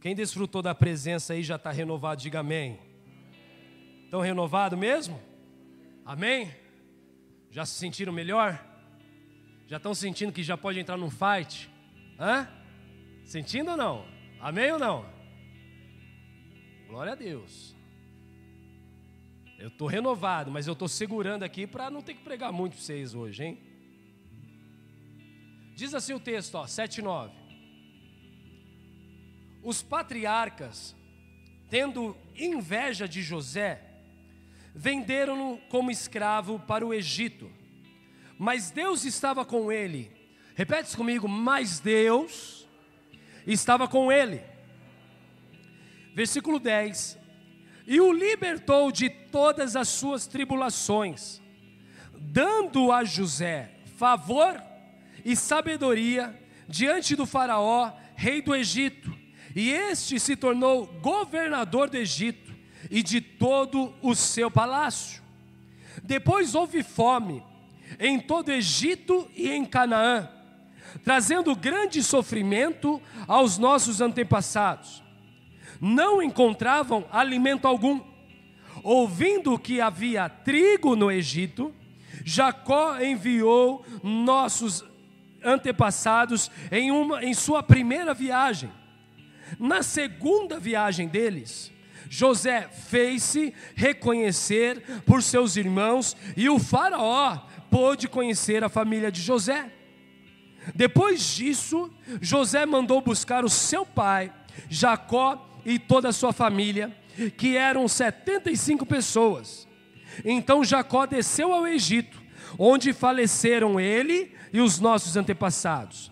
Quem desfrutou da presença aí já está renovado, diga amém. Estão renovados mesmo? Amém? Já se sentiram melhor? Já estão sentindo que já pode entrar num fight? Hã? Sentindo ou não? Amém ou não? Glória a Deus. Eu estou renovado, mas eu estou segurando aqui para não ter que pregar muito para vocês hoje, hein? Diz assim o texto, ó, 7 e 9. Os patriarcas, tendo inveja de José, venderam-no como escravo para o Egito. Mas Deus estava com ele. Repete comigo, mas Deus estava com ele. Versículo 10. E o libertou de todas as suas tribulações, dando a José favor e sabedoria diante do Faraó, rei do Egito. E este se tornou governador do Egito e de todo o seu palácio. Depois houve fome em todo o Egito e em Canaã, trazendo grande sofrimento aos nossos antepassados. Não encontravam alimento algum. Ouvindo que havia trigo no Egito, Jacó enviou nossos antepassados em, uma, em sua primeira viagem. Na segunda viagem deles, José fez-se reconhecer por seus irmãos e o Faraó pôde conhecer a família de José. Depois disso, José mandou buscar o seu pai, Jacó e toda a sua família, que eram 75 pessoas. Então Jacó desceu ao Egito, onde faleceram ele e os nossos antepassados.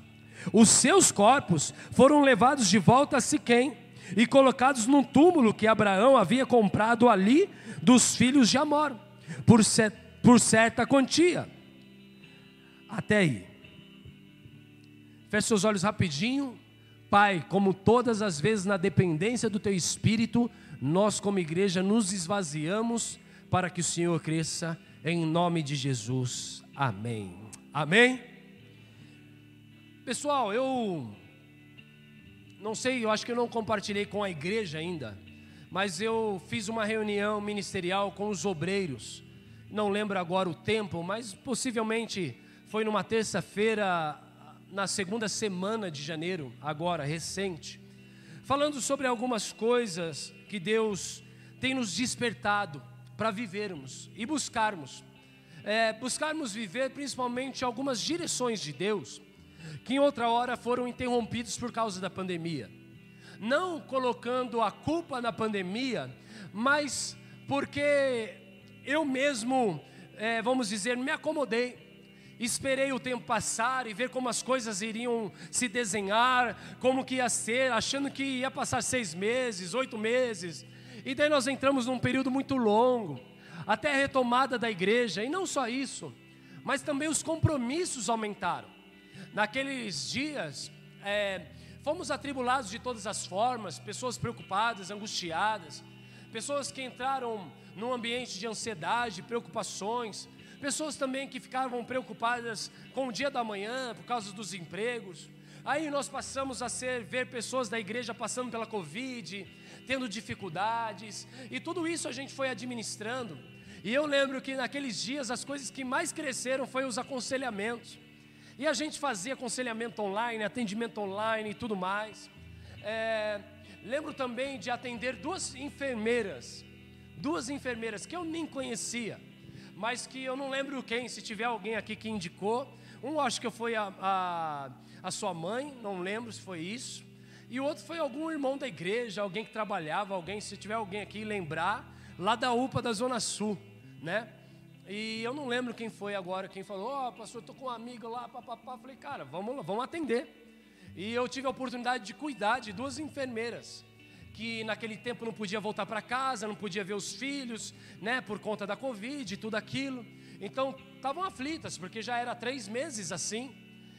Os seus corpos foram levados de volta a Siquém e colocados num túmulo que Abraão havia comprado ali dos filhos de Amor, por, por certa quantia. Até aí. Feche seus olhos rapidinho. Pai, como todas as vezes na dependência do Teu Espírito, nós como igreja nos esvaziamos para que o Senhor cresça, em nome de Jesus. Amém. Amém. Pessoal, eu não sei, eu acho que eu não compartilhei com a igreja ainda, mas eu fiz uma reunião ministerial com os obreiros. Não lembro agora o tempo, mas possivelmente foi numa terça-feira, na segunda semana de janeiro, agora, recente, falando sobre algumas coisas que Deus tem nos despertado para vivermos e buscarmos. É, buscarmos viver principalmente algumas direções de Deus que em outra hora foram interrompidos por causa da pandemia. Não colocando a culpa na pandemia, mas porque eu mesmo, é, vamos dizer, me acomodei. Esperei o tempo passar e ver como as coisas iriam se desenhar, como que ia ser, achando que ia passar seis meses, oito meses. E daí nós entramos num período muito longo, até a retomada da igreja. E não só isso, mas também os compromissos aumentaram. Naqueles dias, é, fomos atribulados de todas as formas, pessoas preocupadas, angustiadas, pessoas que entraram num ambiente de ansiedade, preocupações, pessoas também que ficavam preocupadas com o dia da manhã por causa dos empregos. Aí nós passamos a ser ver pessoas da igreja passando pela Covid, tendo dificuldades, e tudo isso a gente foi administrando. E eu lembro que naqueles dias as coisas que mais cresceram foi os aconselhamentos. E a gente fazia aconselhamento online, atendimento online e tudo mais. É, lembro também de atender duas enfermeiras, duas enfermeiras que eu nem conhecia, mas que eu não lembro quem, se tiver alguém aqui que indicou. Um acho que foi a, a, a sua mãe, não lembro se foi isso. E o outro foi algum irmão da igreja, alguém que trabalhava, alguém, se tiver alguém aqui lembrar, lá da UPA da Zona Sul, né? E eu não lembro quem foi agora, quem falou, ó, oh, pastor, estou com um amigo lá, papapá. Falei, cara, vamos vamos atender. E eu tive a oportunidade de cuidar de duas enfermeiras, que naquele tempo não podia voltar para casa, não podia ver os filhos, né, por conta da Covid e tudo aquilo. Então, estavam aflitas, porque já era três meses assim.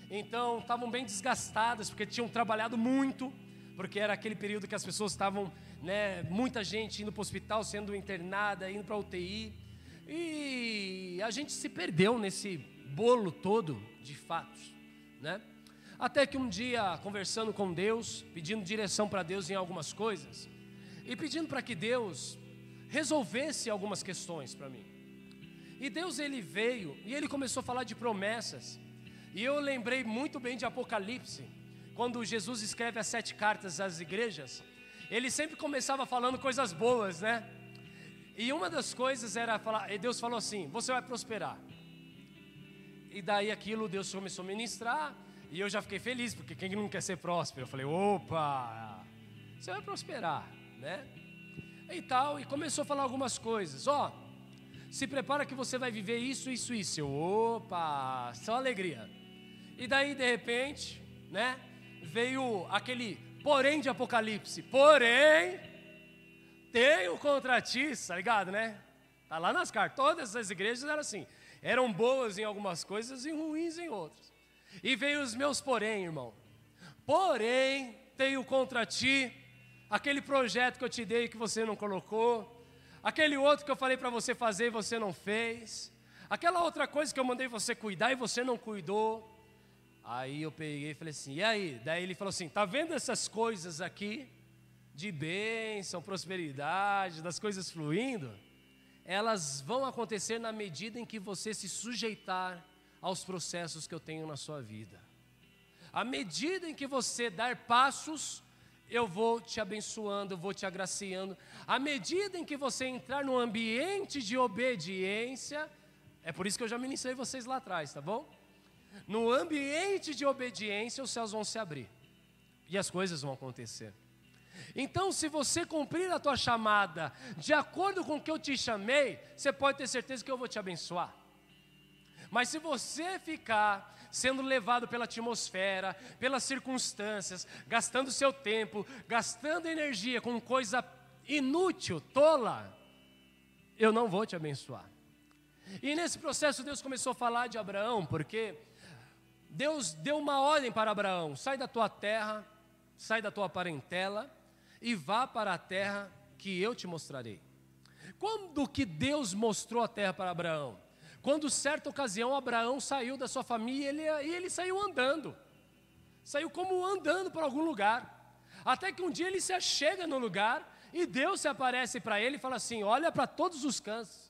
Então, estavam bem desgastadas, porque tinham trabalhado muito, porque era aquele período que as pessoas estavam, né, muita gente indo para o hospital, sendo internada, indo para UTI. E a gente se perdeu nesse bolo todo de fatos, né? Até que um dia, conversando com Deus, pedindo direção para Deus em algumas coisas, e pedindo para que Deus resolvesse algumas questões para mim. E Deus ele veio e ele começou a falar de promessas. E eu lembrei muito bem de Apocalipse, quando Jesus escreve as sete cartas às igrejas, ele sempre começava falando coisas boas, né? E uma das coisas era falar, Deus falou assim: você vai prosperar. E daí aquilo Deus começou a ministrar, e eu já fiquei feliz, porque quem não quer ser próspero? Eu falei: opa, você vai prosperar, né? E tal, e começou a falar algumas coisas, ó. Se prepara que você vai viver isso, isso, isso. Eu, opa, só alegria. E daí, de repente, né, veio aquele porém de Apocalipse. Porém, tenho contra ti, tá ligado, né? Tá lá nas cartas. Todas as igrejas eram assim. Eram boas em algumas coisas e ruins em outras. E veio os meus porém, irmão. Porém, tenho contra ti aquele projeto que eu te dei que você não colocou, aquele outro que eu falei para você fazer e você não fez, aquela outra coisa que eu mandei você cuidar e você não cuidou. Aí eu peguei e falei assim: e aí? Daí ele falou assim: tá vendo essas coisas aqui, de bênção, prosperidade, das coisas fluindo? Elas vão acontecer na medida em que você se sujeitar aos processos que eu tenho na sua vida. À medida em que você dar passos, eu vou te abençoando, eu vou te agraciando. À medida em que você entrar no ambiente de obediência, é por isso que eu já ministrei vocês lá atrás, tá bom? no ambiente de obediência, os céus vão se abrir e as coisas vão acontecer. Então, se você cumprir a tua chamada de acordo com o que eu te chamei, você pode ter certeza que eu vou te abençoar. Mas se você ficar sendo levado pela atmosfera, pelas circunstâncias, gastando seu tempo, gastando energia com coisa inútil, tola, eu não vou te abençoar. E nesse processo Deus começou a falar de Abraão, porque Deus deu uma ordem para Abraão: sai da tua terra, sai da tua parentela e vá para a terra que eu te mostrarei. Quando que Deus mostrou a terra para Abraão? Quando certa ocasião Abraão saiu da sua família e ele, e ele saiu andando. Saiu como andando para algum lugar. Até que um dia ele se achega no lugar e Deus se aparece para ele e fala assim: Olha para todos os cantos.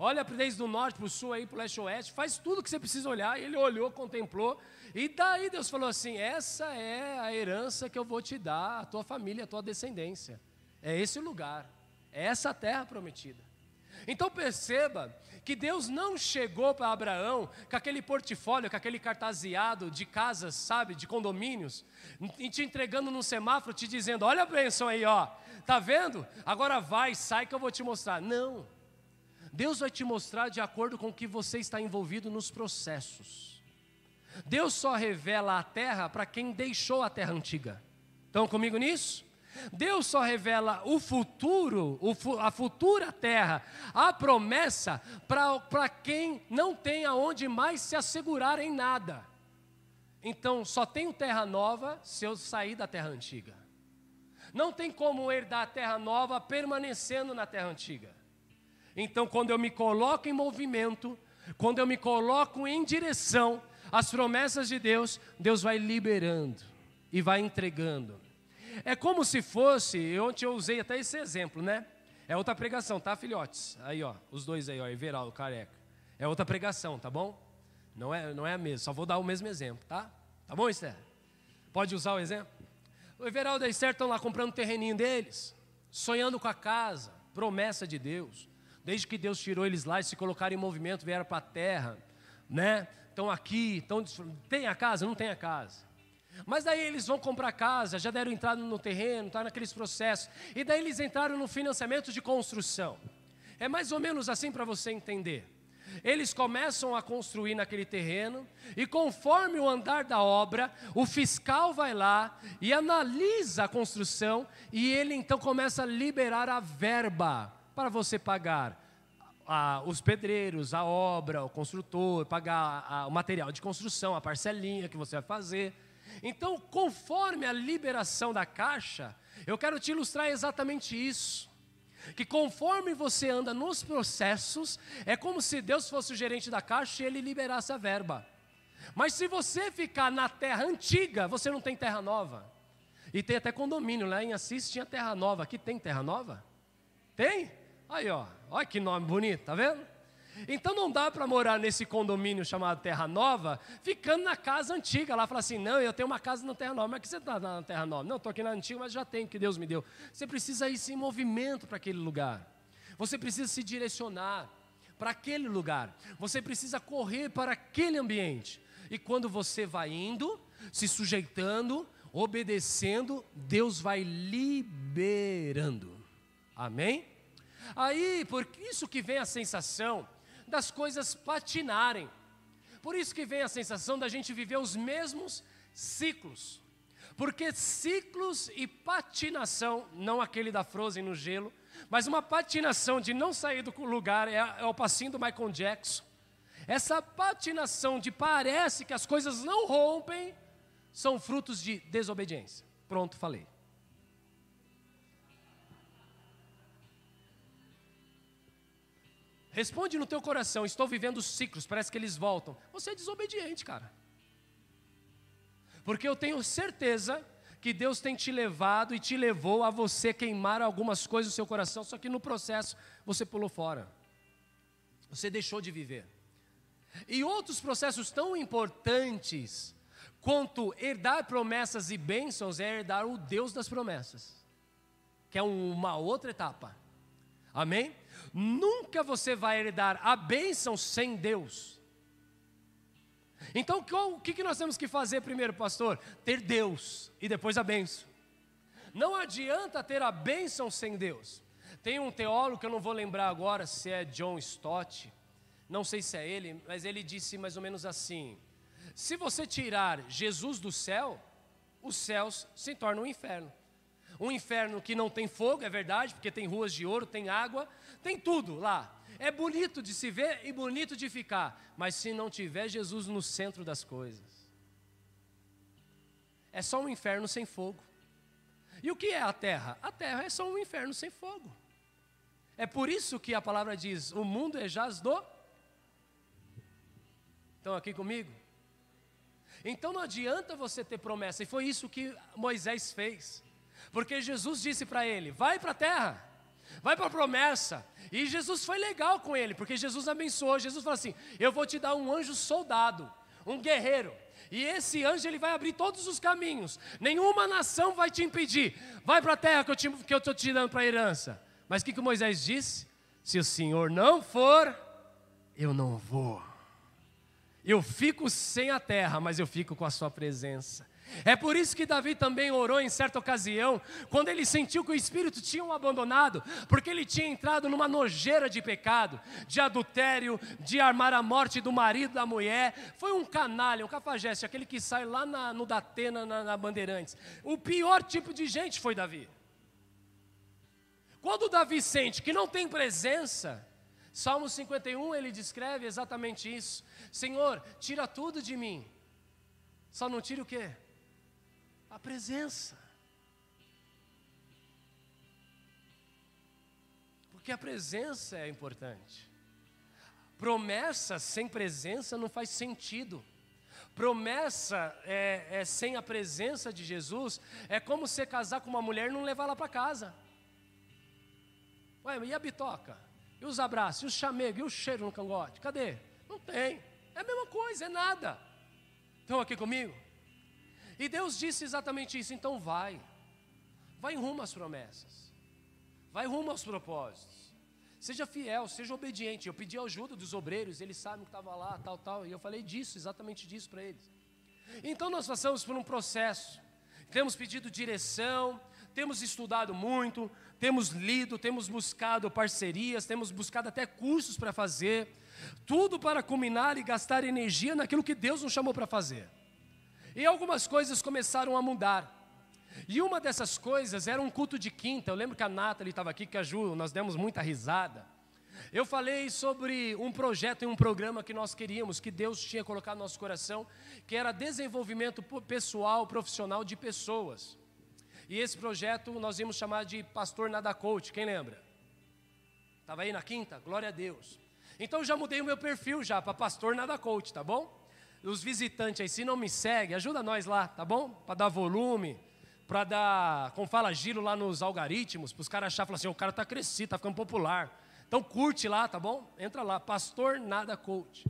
Olha desde o norte para o sul, aí para o leste oeste, faz tudo que você precisa olhar. Ele olhou, contemplou, e daí Deus falou assim: essa é a herança que eu vou te dar, a tua família, a tua descendência. É esse lugar, é essa terra prometida. Então perceba que Deus não chegou para Abraão com aquele portfólio, com aquele cartazeado de casas, sabe, de condomínios, e te entregando num semáforo, te dizendo: olha a bênção aí, ó, tá vendo? Agora vai, sai que eu vou te mostrar. Não. Deus vai te mostrar de acordo com o que você está envolvido nos processos. Deus só revela a terra para quem deixou a terra antiga. Estão comigo nisso? Deus só revela o futuro, a futura terra, a promessa, para quem não tem aonde mais se assegurar em nada. Então, só tenho terra nova se eu sair da terra antiga. Não tem como herdar a terra nova permanecendo na terra antiga. Então, quando eu me coloco em movimento, quando eu me coloco em direção às promessas de Deus, Deus vai liberando e vai entregando. É como se fosse, ontem eu usei até esse exemplo, né? É outra pregação, tá, filhotes? Aí, ó, os dois aí, ó, Everaldo, careca. É outra pregação, tá bom? Não é, não é a mesma, só vou dar o mesmo exemplo, tá? Tá bom, Esther? Pode usar o exemplo? O Everaldo e a Esther estão lá comprando o terreninho deles, sonhando com a casa, promessa de Deus. Desde que Deus tirou eles lá e se colocaram em movimento, vieram para a terra, né? Estão aqui, estão tem a casa, não tem a casa. Mas daí eles vão comprar casa, já deram entrada no terreno, está naqueles processos. E daí eles entraram no financiamento de construção. É mais ou menos assim para você entender. Eles começam a construir naquele terreno, e conforme o andar da obra, o fiscal vai lá e analisa a construção, e ele então começa a liberar a verba para você pagar a, os pedreiros, a obra, o construtor, pagar a, o material de construção, a parcelinha que você vai fazer. Então, conforme a liberação da caixa, eu quero te ilustrar exatamente isso. Que conforme você anda nos processos, é como se Deus fosse o gerente da caixa e ele liberasse a verba. Mas se você ficar na terra antiga, você não tem terra nova. E tem até condomínio, lá em Assis tinha terra nova. Aqui tem terra nova? Tem? Aí, ó. Olha que nome bonito, tá vendo? Então não dá para morar nesse condomínio chamado Terra Nova, ficando na casa antiga lá, falar assim: não, eu tenho uma casa na Terra Nova, mas que você está na Terra Nova? Não, estou aqui na antiga, mas já tenho, que Deus me deu. Você precisa ir em movimento para aquele lugar, você precisa se direcionar para aquele lugar, você precisa correr para aquele ambiente. E quando você vai indo, se sujeitando, obedecendo, Deus vai liberando. Amém? Aí, por isso que vem a sensação das coisas patinarem. Por isso que vem a sensação da gente viver os mesmos ciclos. Porque ciclos e patinação, não aquele da Frozen no gelo, mas uma patinação de não sair do lugar, é, é o passinho do Michael Jackson. Essa patinação de parece que as coisas não rompem, são frutos de desobediência. Pronto, falei. Responde no teu coração: estou vivendo ciclos, parece que eles voltam. Você é desobediente, cara. Porque eu tenho certeza que Deus tem te levado e te levou a você queimar algumas coisas no seu coração, só que no processo você pulou fora. Você deixou de viver. E outros processos tão importantes quanto herdar promessas e bênçãos é herdar o Deus das promessas, que é uma outra etapa. Amém? Nunca você vai herdar a bênção sem Deus. Então, o que nós temos que fazer primeiro, pastor? Ter Deus e depois a bênção. Não adianta ter a bênção sem Deus. Tem um teólogo que eu não vou lembrar agora se é John Stott, não sei se é ele, mas ele disse mais ou menos assim: se você tirar Jesus do céu, os céus se tornam um inferno. Um inferno que não tem fogo, é verdade, porque tem ruas de ouro, tem água, tem tudo lá. É bonito de se ver e bonito de ficar, mas se não tiver Jesus no centro das coisas, é só um inferno sem fogo. E o que é a terra? A terra é só um inferno sem fogo. É por isso que a palavra diz: o mundo é jaz do. Estão aqui comigo? Então não adianta você ter promessa, e foi isso que Moisés fez. Porque Jesus disse para ele: vai para a terra, vai para a promessa. E Jesus foi legal com ele, porque Jesus abençoou. Jesus falou assim: eu vou te dar um anjo soldado, um guerreiro. E esse anjo ele vai abrir todos os caminhos. Nenhuma nação vai te impedir. Vai para a terra que eu estou te, te dando para herança. Mas o que, que Moisés disse? Se o Senhor não for, eu não vou. Eu fico sem a terra, mas eu fico com a sua presença. É por isso que Davi também orou em certa ocasião, quando ele sentiu que o espírito tinha o abandonado, porque ele tinha entrado numa nojeira de pecado, de adultério, de armar a morte do marido da mulher. Foi um canalha, um cafajeste, aquele que sai lá na, no Datena, na, na Bandeirantes. O pior tipo de gente foi Davi. Quando Davi sente que não tem presença, Salmo 51 ele descreve exatamente isso: Senhor, tira tudo de mim, só não tire o quê? A presença. Porque a presença é importante. Promessa sem presença não faz sentido. Promessa é, é, sem a presença de Jesus é como você casar com uma mulher e não levar ela para casa. Ué, e a bitoca? E os abraços? E o chamego? E o cheiro no cangote? Cadê? Não tem. É a mesma coisa, é nada. Estão aqui comigo? E Deus disse exatamente isso, então vai. Vai rumo às promessas. Vai rumo aos propósitos. Seja fiel, seja obediente. Eu pedi ajuda dos obreiros, eles sabem que estava lá, tal, tal. E eu falei disso, exatamente disso para eles. Então nós passamos por um processo. Temos pedido direção, temos estudado muito, temos lido, temos buscado parcerias, temos buscado até cursos para fazer. Tudo para culminar e gastar energia naquilo que Deus nos chamou para fazer. E algumas coisas começaram a mudar. E uma dessas coisas era um culto de quinta. Eu lembro que a Nathalie estava aqui, que a Ju, nós demos muita risada. Eu falei sobre um projeto e um programa que nós queríamos, que Deus tinha colocado no nosso coração, que era desenvolvimento pessoal, profissional de pessoas. E esse projeto nós íamos chamar de Pastor Nada Coach, quem lembra? Estava aí na quinta? Glória a Deus. Então já mudei o meu perfil já para Pastor Nada Coach, tá bom? Os visitantes aí, se não me segue, ajuda nós lá, tá bom? Para dar volume, para dar, como fala, giro lá nos algoritmos, para os caras acharem, assim, o cara tá crescido, tá ficando popular. Então curte lá, tá bom? Entra lá, Pastor Nada Coach.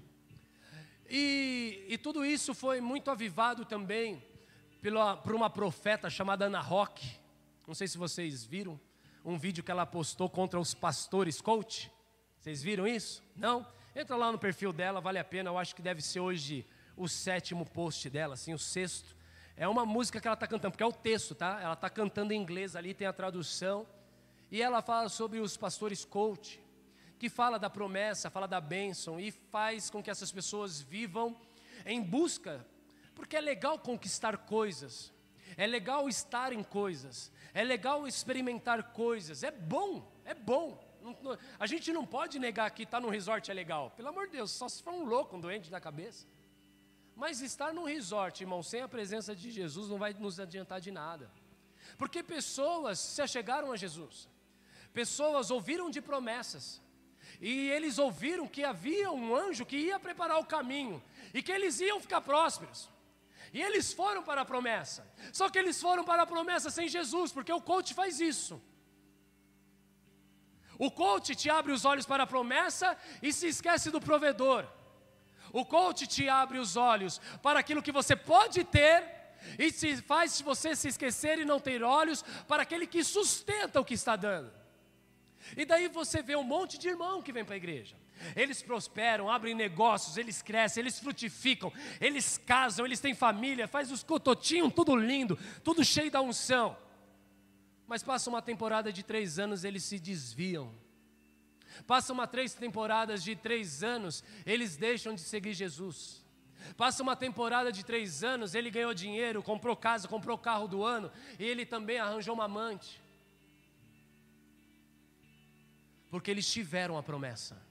E, e tudo isso foi muito avivado também pela, por uma profeta chamada Ana Roque. Não sei se vocês viram um vídeo que ela postou contra os pastores coach. Vocês viram isso? Não? Entra lá no perfil dela, vale a pena. Eu acho que deve ser hoje o sétimo post dela, assim, o sexto. É uma música que ela está cantando, porque é o texto, tá? Ela está cantando em inglês ali, tem a tradução. E ela fala sobre os pastores coach, que fala da promessa, fala da bênção e faz com que essas pessoas vivam em busca, porque é legal conquistar coisas, é legal estar em coisas, é legal experimentar coisas, é bom, é bom. A gente não pode negar que estar tá no resort é legal, pelo amor de Deus, só se for um louco, um doente da cabeça. Mas estar num resort, irmão, sem a presença de Jesus não vai nos adiantar de nada. Porque pessoas se achegaram a Jesus, pessoas ouviram de promessas, e eles ouviram que havia um anjo que ia preparar o caminho, e que eles iam ficar prósperos. E eles foram para a promessa. Só que eles foram para a promessa sem Jesus, porque o coach faz isso. O coach te abre os olhos para a promessa e se esquece do provedor. O coach te abre os olhos para aquilo que você pode ter e se faz você se esquecer e não ter olhos para aquele que sustenta o que está dando. E daí você vê um monte de irmão que vem para a igreja. Eles prosperam, abrem negócios, eles crescem, eles frutificam, eles casam, eles têm família, faz os cototinhos, tudo lindo, tudo cheio da unção. Mas passa uma temporada de três anos, eles se desviam. Passa uma três temporadas de três anos, eles deixam de seguir Jesus. Passa uma temporada de três anos, ele ganhou dinheiro, comprou casa, comprou carro do ano, e ele também arranjou uma amante. Porque eles tiveram a promessa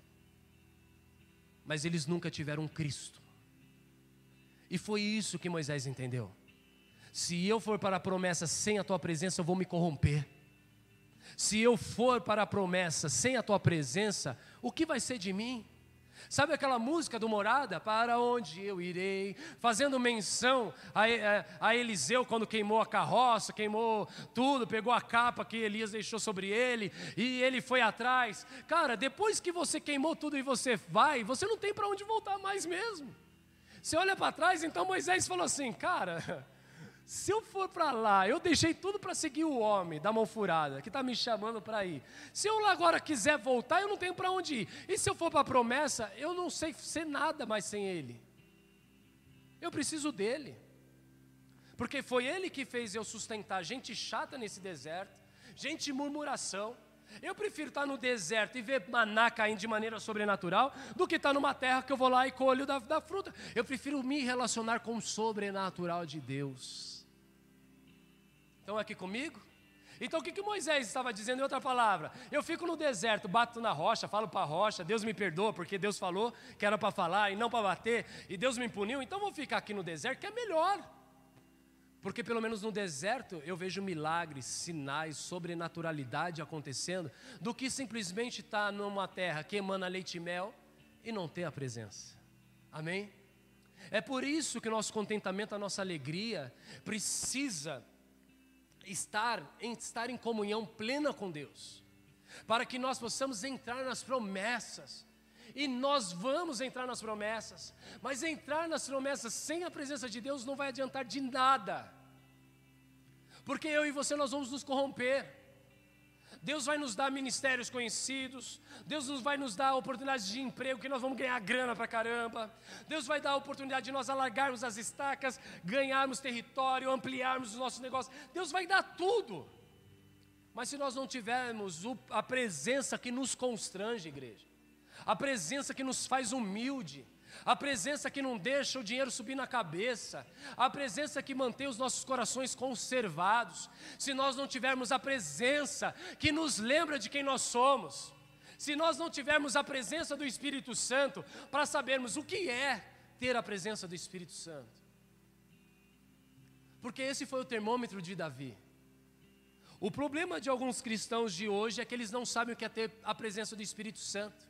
mas eles nunca tiveram Cristo. E foi isso que Moisés entendeu. Se eu for para a promessa sem a tua presença, eu vou me corromper. Se eu for para a promessa sem a tua presença, o que vai ser de mim? Sabe aquela música do Morada? Para onde eu irei? Fazendo menção a, a, a, Eliseu quando queimou a carroça, queimou tudo, pegou a capa que Elias deixou sobre ele e ele foi atrás. Cara, depois que você queimou tudo e você vai, você não tem para onde voltar mais mesmo. Você olha para trás, então Moisés falou assim: Cara, se eu for para lá, eu deixei tudo para seguir o homem da mão furada, que está me chamando para ir. Se eu agora quiser voltar, eu não tenho para onde ir. E se eu for para a promessa, eu não sei ser nada mais sem Ele. Eu preciso dele. Porque foi Ele que fez eu sustentar gente chata nesse deserto, gente murmuração. Eu prefiro estar no deserto e ver maná caindo de maneira sobrenatural do que estar numa terra que eu vou lá e colho da, da fruta. Eu prefiro me relacionar com o sobrenatural de Deus. Estão aqui comigo? Então o que, que Moisés estava dizendo em outra palavra? Eu fico no deserto, bato na rocha, falo para a rocha, Deus me perdoa, porque Deus falou que era para falar e não para bater, e Deus me puniu, então vou ficar aqui no deserto, que é melhor. Porque pelo menos no deserto eu vejo milagres, sinais, sobrenaturalidade acontecendo, do que simplesmente estar tá numa terra que emana leite e mel e não ter a presença. Amém? É por isso que o nosso contentamento, a nossa alegria precisa estar em, estar em comunhão plena com Deus, para que nós possamos entrar nas promessas. E nós vamos entrar nas promessas, mas entrar nas promessas sem a presença de Deus não vai adiantar de nada, porque eu e você nós vamos nos corromper. Deus vai nos dar ministérios conhecidos, Deus nos vai nos dar oportunidades de emprego que nós vamos ganhar grana pra caramba. Deus vai dar a oportunidade de nós alargarmos as estacas, ganharmos território, ampliarmos os nossos negócios. Deus vai dar tudo. Mas se nós não tivermos a presença que nos constrange, igreja, a presença que nos faz humilde, a presença que não deixa o dinheiro subir na cabeça, a presença que mantém os nossos corações conservados. Se nós não tivermos a presença que nos lembra de quem nós somos, se nós não tivermos a presença do Espírito Santo para sabermos o que é ter a presença do Espírito Santo. Porque esse foi o termômetro de Davi. O problema de alguns cristãos de hoje é que eles não sabem o que é ter a presença do Espírito Santo.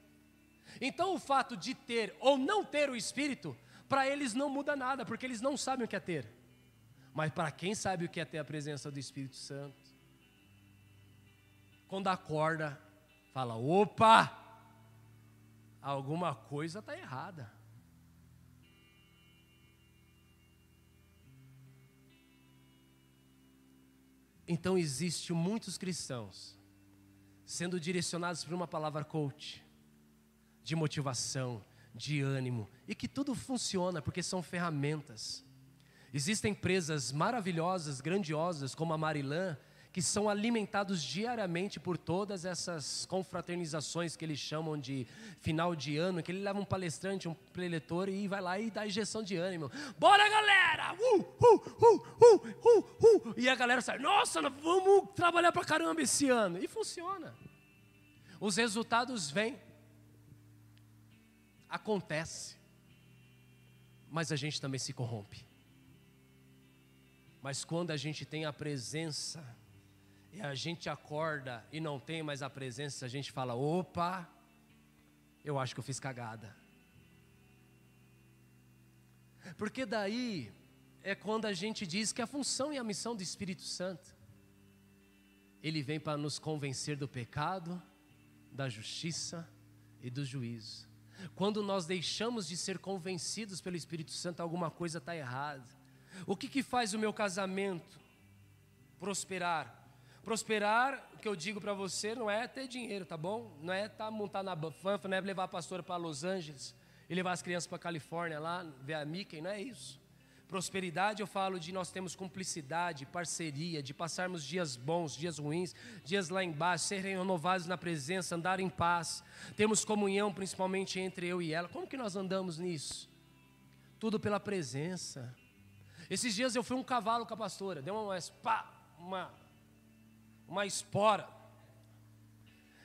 Então, o fato de ter ou não ter o Espírito Para eles não muda nada, porque eles não sabem o que é ter. Mas para quem sabe o que é ter a presença do Espírito Santo, quando acorda, fala: opa, alguma coisa está errada. Então existe muitos cristãos sendo direcionados por uma palavra coach, de motivação, de ânimo, e que tudo funciona porque são ferramentas. Existem empresas maravilhosas, grandiosas, como a Marilã, que são alimentados diariamente por todas essas confraternizações que eles chamam de final de ano, que ele leva um palestrante, um preletor e vai lá e dá injeção de ânimo. Bora, galera! Uh, uh, uh, e a galera sai, nossa, vamos trabalhar pra caramba esse ano. E funciona. Os resultados vêm. Acontece. Mas a gente também se corrompe. Mas quando a gente tem a presença e a gente acorda e não tem mais a presença, a gente fala: opa, eu acho que eu fiz cagada. Porque daí é quando a gente diz que a função e a missão do Espírito Santo, ele vem para nos convencer do pecado, da justiça e do juízo. Quando nós deixamos de ser convencidos pelo Espírito Santo, alguma coisa está errada. O que, que faz o meu casamento prosperar? Prosperar, o que eu digo para você, não é ter dinheiro, tá bom? Não é estar tá montado na fanfa, não é levar a pastora para Los Angeles e levar as crianças para Califórnia lá, ver a Mickey, não é isso. Prosperidade eu falo de nós temos cumplicidade, parceria, de passarmos dias bons, dias ruins, dias lá embaixo, serem renovados na presença, andar em paz. Temos comunhão principalmente entre eu e ela. Como que nós andamos nisso? Tudo pela presença. Esses dias eu fui um cavalo com a pastora, deu uma, pá, uma uma espora.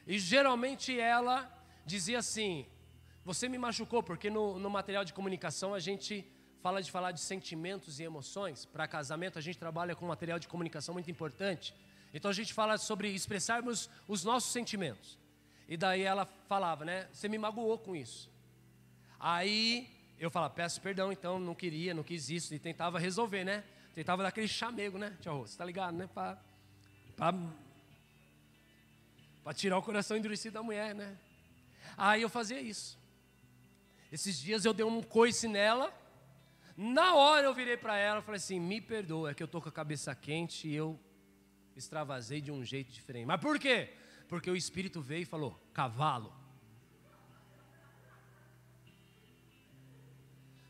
E geralmente ela dizia assim: Você me machucou, porque no, no material de comunicação a gente fala de falar de sentimentos e emoções. Para casamento a gente trabalha com material de comunicação muito importante. Então a gente fala sobre expressarmos os nossos sentimentos. E daí ela falava, né? Você me magoou com isso. Aí eu falava, peço perdão, então não queria, não quis isso. E tentava resolver, né? Tentava dar aquele chamego, né? Tchau, você tá ligado, né? Pra para tirar o coração endurecido da mulher, né? Aí eu fazia isso. Esses dias eu dei um coice nela. Na hora eu virei para ela e falei assim: me perdoa, é que eu tô com a cabeça quente e eu extravasei de um jeito diferente. Mas por quê? Porque o Espírito veio e falou: cavalo.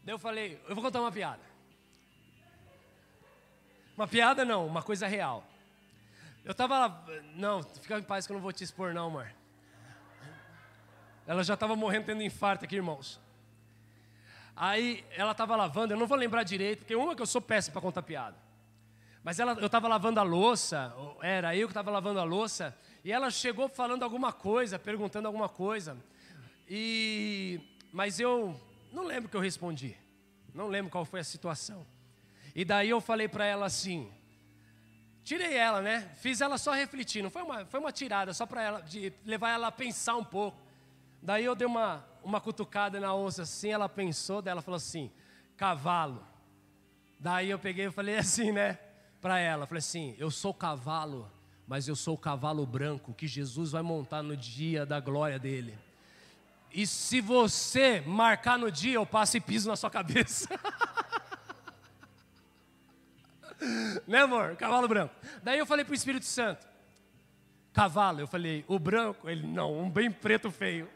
Daí eu falei: eu vou contar uma piada. Uma piada não, uma coisa real. Eu tava lá, não, fica em paz que eu não vou te expor não, amor. Ela já estava morrendo tendo infarto aqui, irmãos. Aí ela estava lavando, eu não vou lembrar direito, porque uma que eu sou péssimo para contar piada. Mas ela, eu estava lavando a louça, era eu que estava lavando a louça, e ela chegou falando alguma coisa, perguntando alguma coisa. E mas eu não lembro o que eu respondi. Não lembro qual foi a situação. E daí eu falei para ela assim: Tirei ela, né? Fiz ela só refletir. Não foi uma, foi uma tirada só para ela, de levar ela a pensar um pouco. Daí eu dei uma, uma cutucada na onça assim, ela pensou, daí ela falou assim: cavalo. Daí eu peguei e falei assim, né? Para ela, falei assim: eu sou cavalo, mas eu sou o cavalo branco que Jesus vai montar no dia da glória dele. E se você marcar no dia, eu passo e piso na sua cabeça. né, amor? Cavalo branco. Daí eu falei para o Espírito Santo: Cavalo. Eu falei: O branco? Ele: Não, um bem preto feio.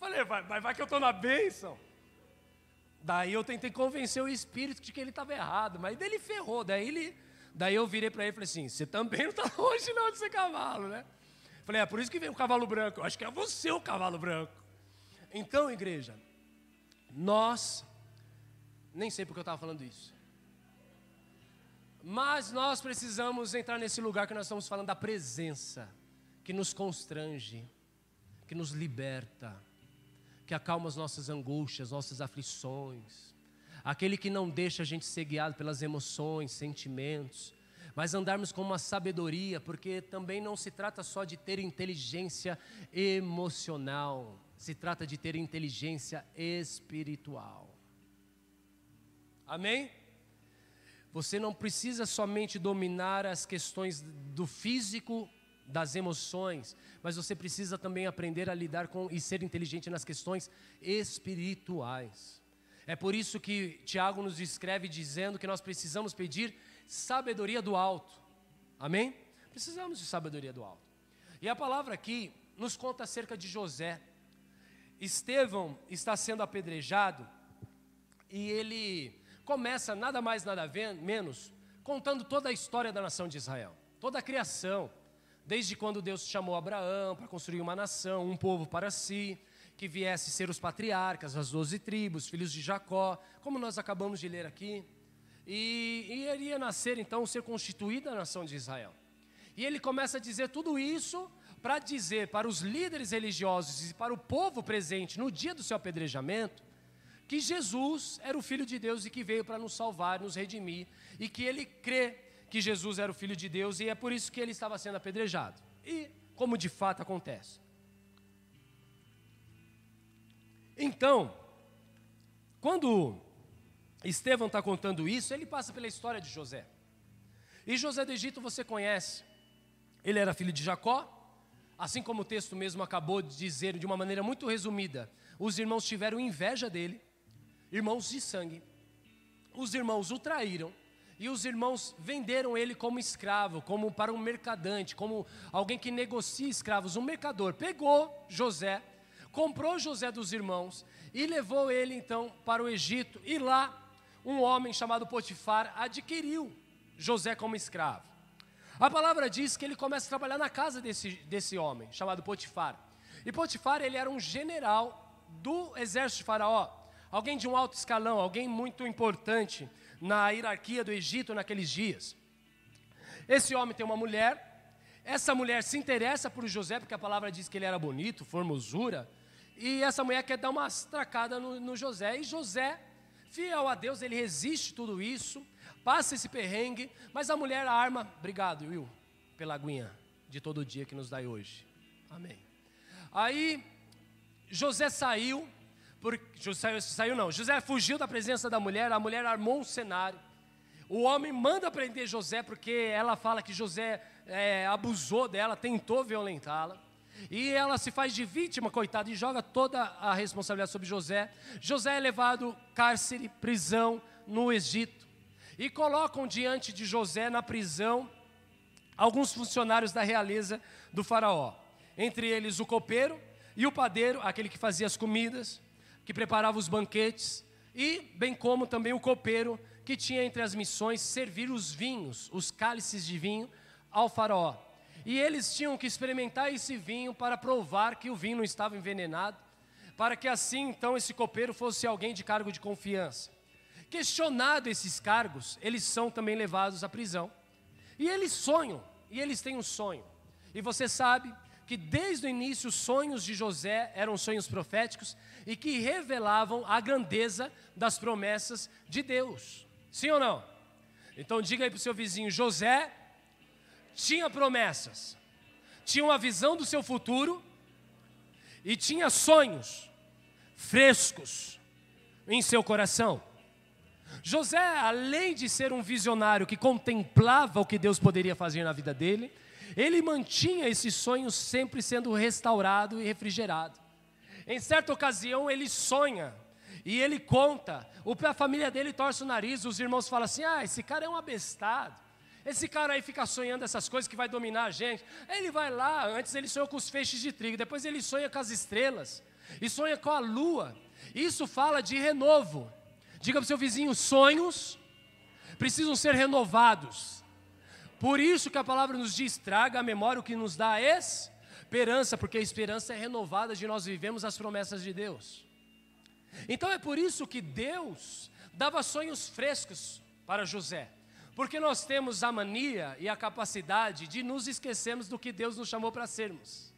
Falei: Vai, vai, vai que eu estou na bênção. Daí eu tentei convencer o Espírito de que ele estava errado, mas daí ele ferrou. Daí, ele, daí eu virei para ele e falei assim: Você também não está longe não de ser cavalo, né? Falei: É por isso que veio o cavalo branco. Eu acho que é você o cavalo branco. Então, igreja, nós nem sei porque eu estava falando isso. Mas nós precisamos entrar nesse lugar que nós estamos falando da presença, que nos constrange, que nos liberta, que acalma as nossas angústias, nossas aflições. Aquele que não deixa a gente ser guiado pelas emoções, sentimentos, mas andarmos com uma sabedoria, porque também não se trata só de ter inteligência emocional, se trata de ter inteligência espiritual. Amém? Você não precisa somente dominar as questões do físico, das emoções, mas você precisa também aprender a lidar com e ser inteligente nas questões espirituais. É por isso que Tiago nos escreve dizendo que nós precisamos pedir sabedoria do alto. Amém? Precisamos de sabedoria do alto. E a palavra aqui nos conta acerca de José. Estevão está sendo apedrejado e ele começa nada mais nada menos contando toda a história da nação de Israel, toda a criação, desde quando Deus chamou Abraão para construir uma nação, um povo para si, que viesse ser os patriarcas, as doze tribos, filhos de Jacó, como nós acabamos de ler aqui. E, e iria nascer então, ser constituída a nação de Israel. E ele começa a dizer tudo isso para dizer para os líderes religiosos e para o povo presente no dia do seu apedrejamento que Jesus era o Filho de Deus e que veio para nos salvar, nos redimir, e que ele crê que Jesus era o Filho de Deus e é por isso que ele estava sendo apedrejado. E como de fato acontece. Então, quando Estevão está contando isso, ele passa pela história de José. E José do Egito você conhece. Ele era filho de Jacó, assim como o texto mesmo acabou de dizer de uma maneira muito resumida. Os irmãos tiveram inveja dele, irmãos de sangue. Os irmãos o traíram e os irmãos venderam ele como escravo, como para um mercadante, como alguém que negocia escravos, um mercador. Pegou José comprou José dos irmãos e levou ele então para o Egito. E lá, um homem chamado Potifar adquiriu José como escravo. A palavra diz que ele começa a trabalhar na casa desse, desse homem, chamado Potifar. E Potifar, ele era um general do exército de Faraó, alguém de um alto escalão, alguém muito importante na hierarquia do Egito naqueles dias. Esse homem tem uma mulher, essa mulher se interessa por José, porque a palavra diz que ele era bonito, formosura, e essa mulher quer dar uma tracada no, no José. E José, fiel a Deus, ele resiste tudo isso, passa esse perrengue, mas a mulher arma. Obrigado, Will, pela aguinha de todo dia que nos dá hoje. Amém. Aí José saiu, por, José saiu não, José fugiu da presença da mulher, a mulher armou um cenário. O homem manda prender José porque ela fala que José é, abusou dela, tentou violentá-la. E ela se faz de vítima, coitada, e joga toda a responsabilidade sobre José. José é levado cárcere, prisão no Egito. E colocam diante de José na prisão alguns funcionários da realeza do faraó. Entre eles o copeiro e o padeiro, aquele que fazia as comidas, que preparava os banquetes, e bem como também o copeiro, que tinha entre as missões servir os vinhos, os cálices de vinho ao faraó. E eles tinham que experimentar esse vinho para provar que o vinho não estava envenenado, para que assim então esse copeiro fosse alguém de cargo de confiança. Questionado esses cargos, eles são também levados à prisão. E eles sonham, e eles têm um sonho. E você sabe que desde o início os sonhos de José eram sonhos proféticos e que revelavam a grandeza das promessas de Deus. Sim ou não? Então diga aí para o seu vizinho: José tinha promessas, tinha uma visão do seu futuro e tinha sonhos frescos em seu coração. José, além de ser um visionário que contemplava o que Deus poderia fazer na vida dele, ele mantinha esses sonhos sempre sendo restaurado e refrigerado. Em certa ocasião, ele sonha e ele conta, a família dele torce o nariz, os irmãos falam assim: ah, esse cara é um abestado. Esse cara aí fica sonhando essas coisas que vai dominar a gente. Ele vai lá, antes ele sonhou com os feixes de trigo, depois ele sonha com as estrelas, e sonha com a lua. Isso fala de renovo. Diga para o seu vizinho: sonhos precisam ser renovados. Por isso que a palavra nos diz: traga a memória o que nos dá esperança, porque a esperança é renovada de nós vivemos as promessas de Deus. Então é por isso que Deus dava sonhos frescos para José. Porque nós temos a mania e a capacidade de nos esquecermos do que Deus nos chamou para sermos.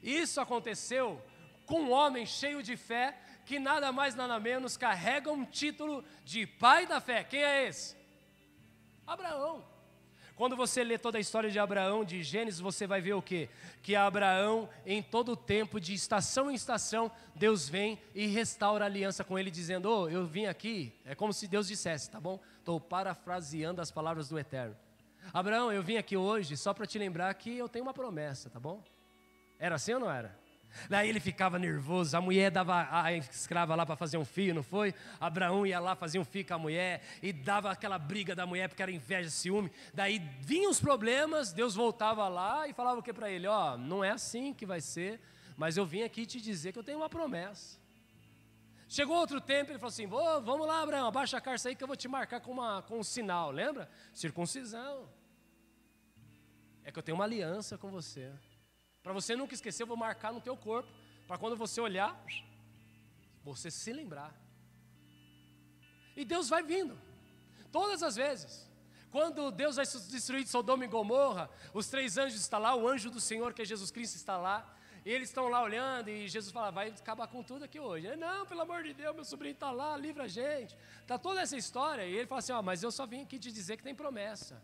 Isso aconteceu com um homem cheio de fé, que nada mais nada menos carrega um título de pai da fé. Quem é esse? Abraão. Quando você lê toda a história de Abraão, de Gênesis, você vai ver o quê? Que Abraão, em todo o tempo, de estação em estação, Deus vem e restaura a aliança com ele, dizendo: Oh, eu vim aqui. É como se Deus dissesse, tá bom? Estou parafraseando as palavras do Eterno. Abraão, eu vim aqui hoje só para te lembrar que eu tenho uma promessa, tá bom? Era assim ou não era? Daí ele ficava nervoso, a mulher dava a escrava lá para fazer um fio, não foi? Abraão ia lá fazer um fio com a mulher e dava aquela briga da mulher porque era inveja, ciúme. Daí vinham os problemas, Deus voltava lá e falava o que para ele? Ó, oh, não é assim que vai ser, mas eu vim aqui te dizer que eu tenho uma promessa. Chegou outro tempo, ele falou assim: oh, vamos lá, Abraão, abaixa a carça aí que eu vou te marcar com, uma, com um sinal, lembra? Circuncisão. É que eu tenho uma aliança com você. Para você nunca esquecer, eu vou marcar no teu corpo, para quando você olhar, você se lembrar. E Deus vai vindo, todas as vezes. Quando Deus vai destruir Sodoma e Gomorra, os três anjos estão lá, o anjo do Senhor, que é Jesus Cristo, está lá. E eles estão lá olhando e Jesus fala, vai acabar com tudo aqui hoje. Ele, não, pelo amor de Deus, meu sobrinho está lá, livra a gente. Está toda essa história. E ele fala assim, mas eu só vim aqui te dizer que tem promessa.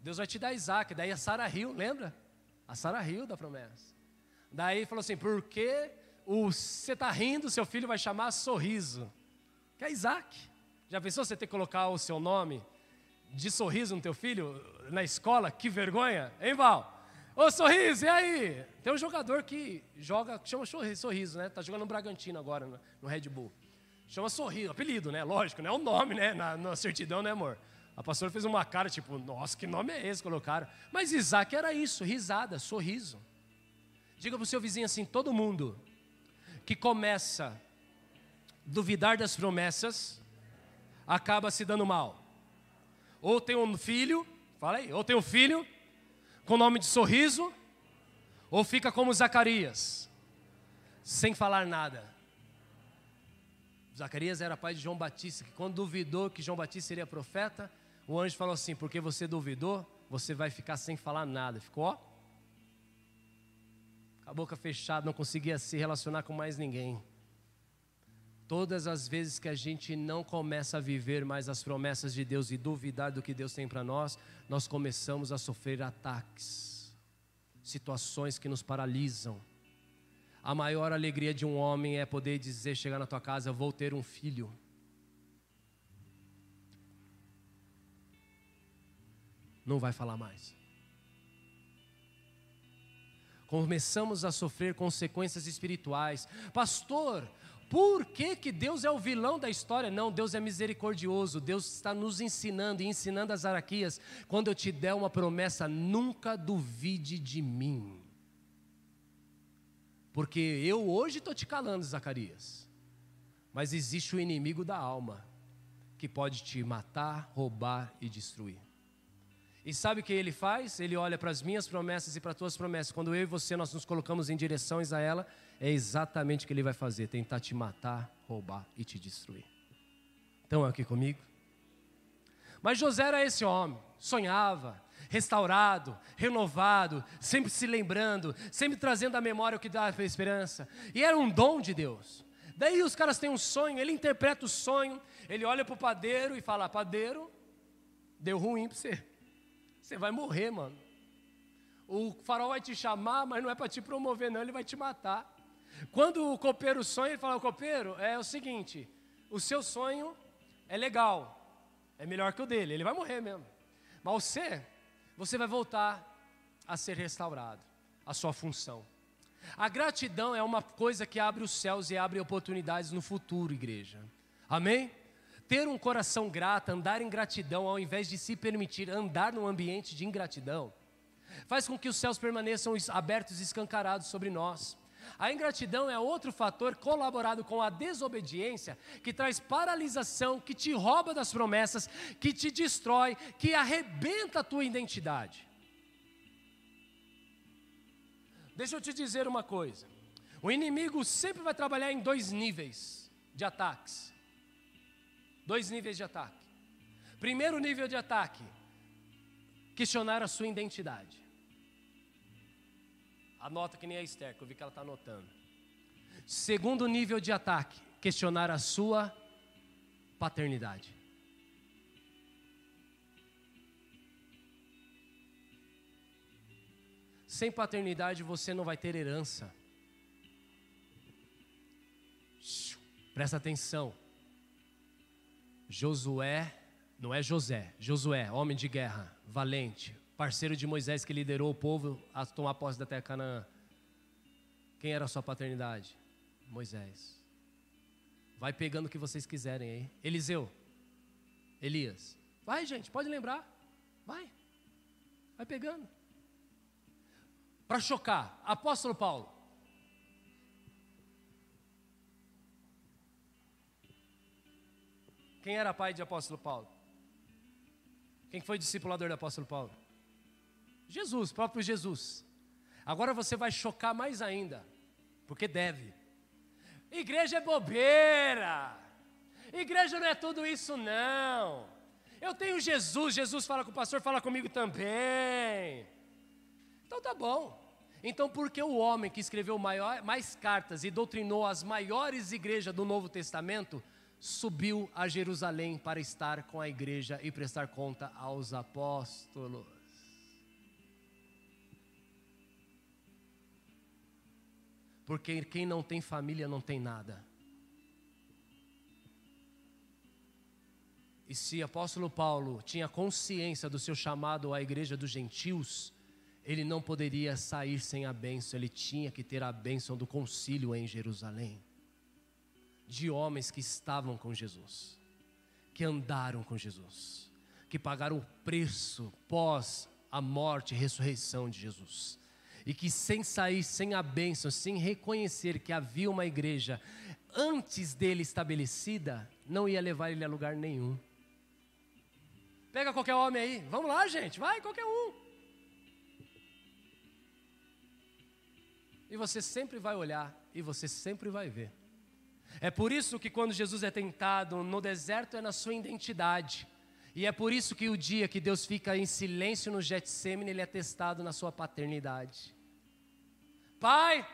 Deus vai te dar Isaac. Daí a Sara riu, lembra? A Sara riu da promessa. Daí falou assim: porque você está rindo, seu filho vai chamar sorriso. Que é Isaac. Já pensou você ter que colocar o seu nome de sorriso no teu filho na escola? Que vergonha, hein, Val? Ô sorriso, e aí? Tem um jogador que joga, chama sorriso, né? Tá jogando no Bragantino agora, no Red Bull. Chama sorriso, apelido, né? Lógico, né? É o nome, né? Na, na certidão, né, amor? A pastora fez uma cara tipo, nossa, que nome é esse? Colocaram. Mas Isaac era isso, risada, sorriso. Diga para o seu vizinho assim: todo mundo que começa a duvidar das promessas acaba se dando mal. Ou tem um filho, fala aí, ou tem um filho com nome de sorriso, ou fica como Zacarias, sem falar nada. Zacarias era pai de João Batista, que quando duvidou que João Batista seria profeta, o anjo falou assim: porque você duvidou, você vai ficar sem falar nada. Ficou, ó, com a boca fechada, não conseguia se relacionar com mais ninguém. Todas as vezes que a gente não começa a viver mais as promessas de Deus e duvidar do que Deus tem para nós, nós começamos a sofrer ataques, situações que nos paralisam. A maior alegria de um homem é poder dizer, chegar na tua casa, vou ter um filho. Não vai falar mais. Começamos a sofrer consequências espirituais. Pastor, por que, que Deus é o vilão da história? Não, Deus é misericordioso. Deus está nos ensinando e ensinando as araquias. Quando eu te der uma promessa, nunca duvide de mim. Porque eu hoje estou te calando, Zacarias. Mas existe o inimigo da alma que pode te matar, roubar e destruir. E sabe o que ele faz? Ele olha para as minhas promessas e para as tuas promessas. Quando eu e você nós nos colocamos em direções a ela, é exatamente o que ele vai fazer: tentar te matar, roubar e te destruir. Estão aqui comigo? Mas José era esse homem, sonhava, restaurado, renovado, sempre se lembrando, sempre trazendo à memória o que dá esperança. E era um dom de Deus. Daí os caras têm um sonho, ele interpreta o sonho, ele olha para o padeiro e fala: Padeiro, deu ruim para você. Você vai morrer, mano. O farol vai te chamar, mas não é para te promover, não, ele vai te matar. Quando o copeiro sonha, ele fala: Copeiro, é o seguinte, o seu sonho é legal, é melhor que o dele, ele vai morrer mesmo. Mas você, você vai voltar a ser restaurado, a sua função. A gratidão é uma coisa que abre os céus e abre oportunidades no futuro, igreja. Amém? Ter um coração grato, andar em gratidão, ao invés de se permitir andar num ambiente de ingratidão, faz com que os céus permaneçam abertos e escancarados sobre nós. A ingratidão é outro fator colaborado com a desobediência que traz paralisação, que te rouba das promessas, que te destrói, que arrebenta a tua identidade. Deixa eu te dizer uma coisa: o inimigo sempre vai trabalhar em dois níveis de ataques. Dois níveis de ataque. Primeiro nível de ataque: questionar a sua identidade. Anota que nem a Esther, que eu vi que ela está anotando. Segundo nível de ataque: questionar a sua paternidade. sem paternidade você não vai ter herança. Presta atenção. Josué, não é José, Josué, homem de guerra, valente, parceiro de Moisés que liderou o povo a tomar posse da terra Canaã. Quem era a sua paternidade? Moisés. Vai pegando o que vocês quiserem aí. Eliseu, Elias. Vai, gente, pode lembrar. Vai. Vai pegando. Para chocar, apóstolo Paulo. Quem era pai de apóstolo Paulo? Quem foi discipulador do apóstolo Paulo? Jesus, próprio Jesus. Agora você vai chocar mais ainda, porque deve. Igreja é bobeira. Igreja não é tudo isso, não. Eu tenho Jesus, Jesus fala com o pastor, fala comigo também. Então tá bom. Então, por que o homem que escreveu maior, mais cartas e doutrinou as maiores igrejas do Novo Testamento subiu a Jerusalém para estar com a igreja e prestar conta aos apóstolos? Porque quem não tem família não tem nada. E se apóstolo Paulo tinha consciência do seu chamado à igreja dos gentios, ele não poderia sair sem a bênção, ele tinha que ter a bênção do concílio em Jerusalém. De homens que estavam com Jesus, que andaram com Jesus, que pagaram o preço pós a morte e ressurreição de Jesus. E que sem sair sem a bênção, sem reconhecer que havia uma igreja antes dele estabelecida, não ia levar ele a lugar nenhum. Pega qualquer homem aí, vamos lá, gente, vai, qualquer um. E você sempre vai olhar e você sempre vai ver. É por isso que quando Jesus é tentado no deserto é na sua identidade. E é por isso que o dia que Deus fica em silêncio no Getsemane, ele é testado na sua paternidade. Pai,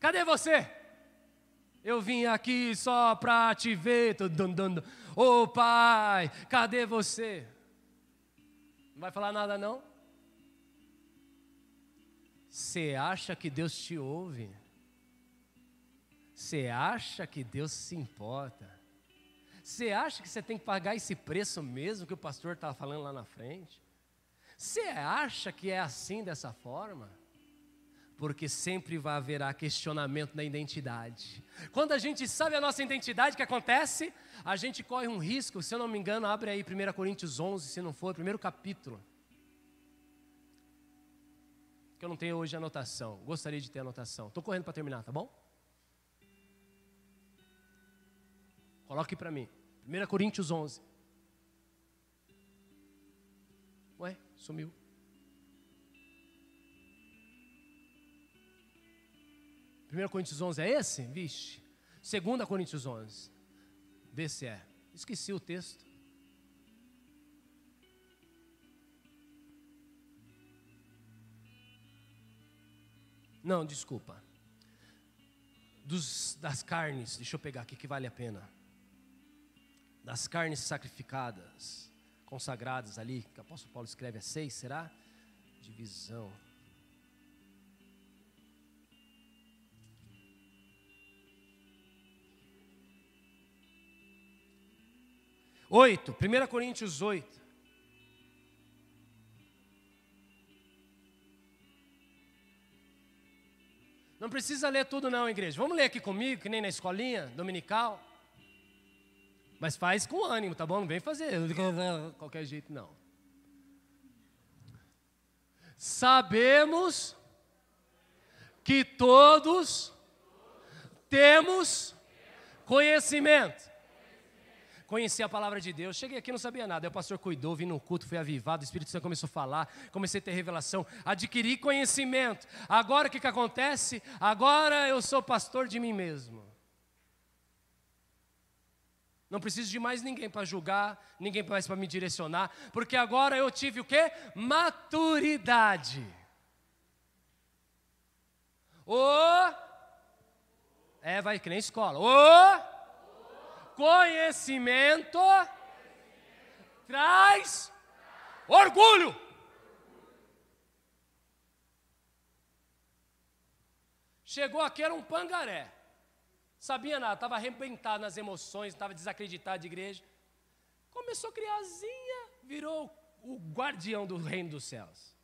cadê você? Eu vim aqui só para te ver. Ô pai, cadê você? Não vai falar nada não? Você acha que Deus te ouve? Você acha que Deus se importa? Você acha que você tem que pagar esse preço mesmo que o pastor estava falando lá na frente? Você acha que é assim dessa forma? Porque sempre vai haver questionamento da identidade. Quando a gente sabe a nossa identidade, o que acontece? A gente corre um risco, se eu não me engano, abre aí 1 Coríntios 11, se não for, primeiro capítulo que eu não tenho hoje anotação. Gostaria de ter anotação. Estou correndo para terminar, tá bom? Coloque para mim. 1 Coríntios 11. Ué, sumiu. Primeiro Coríntios 11 é esse? Vixe. 2 Coríntios 11. Vê se é. Esqueci o texto. Não, desculpa. Dos, das carnes, deixa eu pegar aqui que vale a pena. Das carnes sacrificadas, consagradas ali, que o apóstolo Paulo escreve a seis, será? Divisão. Oito, 1 Coríntios 8. Não precisa ler tudo não, igreja. Vamos ler aqui comigo, que nem na escolinha dominical. Mas faz com ânimo, tá bom? Não vem fazer qualquer jeito não. Sabemos que todos temos conhecimento conheci a palavra de Deus. Cheguei aqui não sabia nada. Aí o pastor cuidou, vim no culto, fui avivado, o Espírito Santo começou a falar, comecei a ter revelação, adquiri conhecimento. Agora o que, que acontece? Agora eu sou pastor de mim mesmo. Não preciso de mais ninguém para julgar, ninguém mais para me direcionar, porque agora eu tive o que? Maturidade. O é, vai que nem escola. O conhecimento traz orgulho. Chegou aqui, era um pangaré. Sabia nada, estava arrebentado nas emoções, estava desacreditado de igreja. Começou a criarzinha, virou o guardião do reino dos céus.